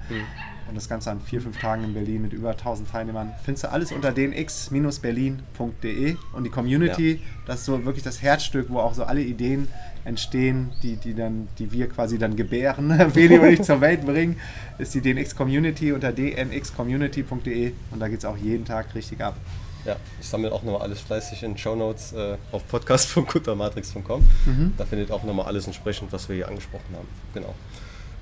Und das Ganze an vier, fünf Tagen in Berlin mit über 1000 Teilnehmern. Findest du alles unter dnx-berlin.de und die Community, das ist so wirklich das Herzstück, wo auch so alle Ideen entstehen, die, die, dann, die wir quasi dann gebären, Beli und ich zur Welt bringen, ist die DNX-Community unter dnxcommunity.de und da geht es auch jeden Tag richtig ab.
Ja, ich sammle auch nochmal alles fleißig in Shownotes äh, auf podcast.guttermatrix.com.
Mhm.
Da findet auch nochmal alles entsprechend, was wir hier angesprochen haben. Genau.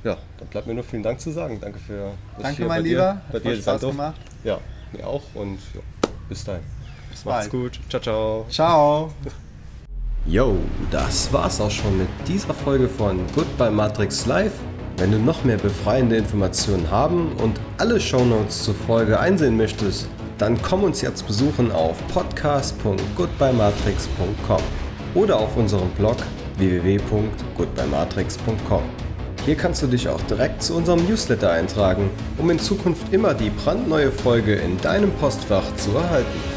Ja, dann bleibt mir nur vielen Dank zu sagen. Danke für ich
Danke,
hier
mein
bei
Lieber.
Dir, bei
Hat
dir
Spaß
durfte.
gemacht.
Ja, mir auch und ja, bis dahin.
Bis
Macht's
bald.
gut. Ciao, ciao.
Ciao!
Yo, das war's auch schon mit dieser Folge von Goodbye Matrix Live. Wenn du noch mehr befreiende Informationen haben und alle Shownotes zur Folge einsehen möchtest, dann komm uns jetzt besuchen auf podcast.goodbyematrix.com oder auf unserem Blog www.goodbyematrix.com. Hier kannst du dich auch direkt zu unserem Newsletter eintragen, um in Zukunft immer die brandneue Folge in deinem Postfach zu erhalten.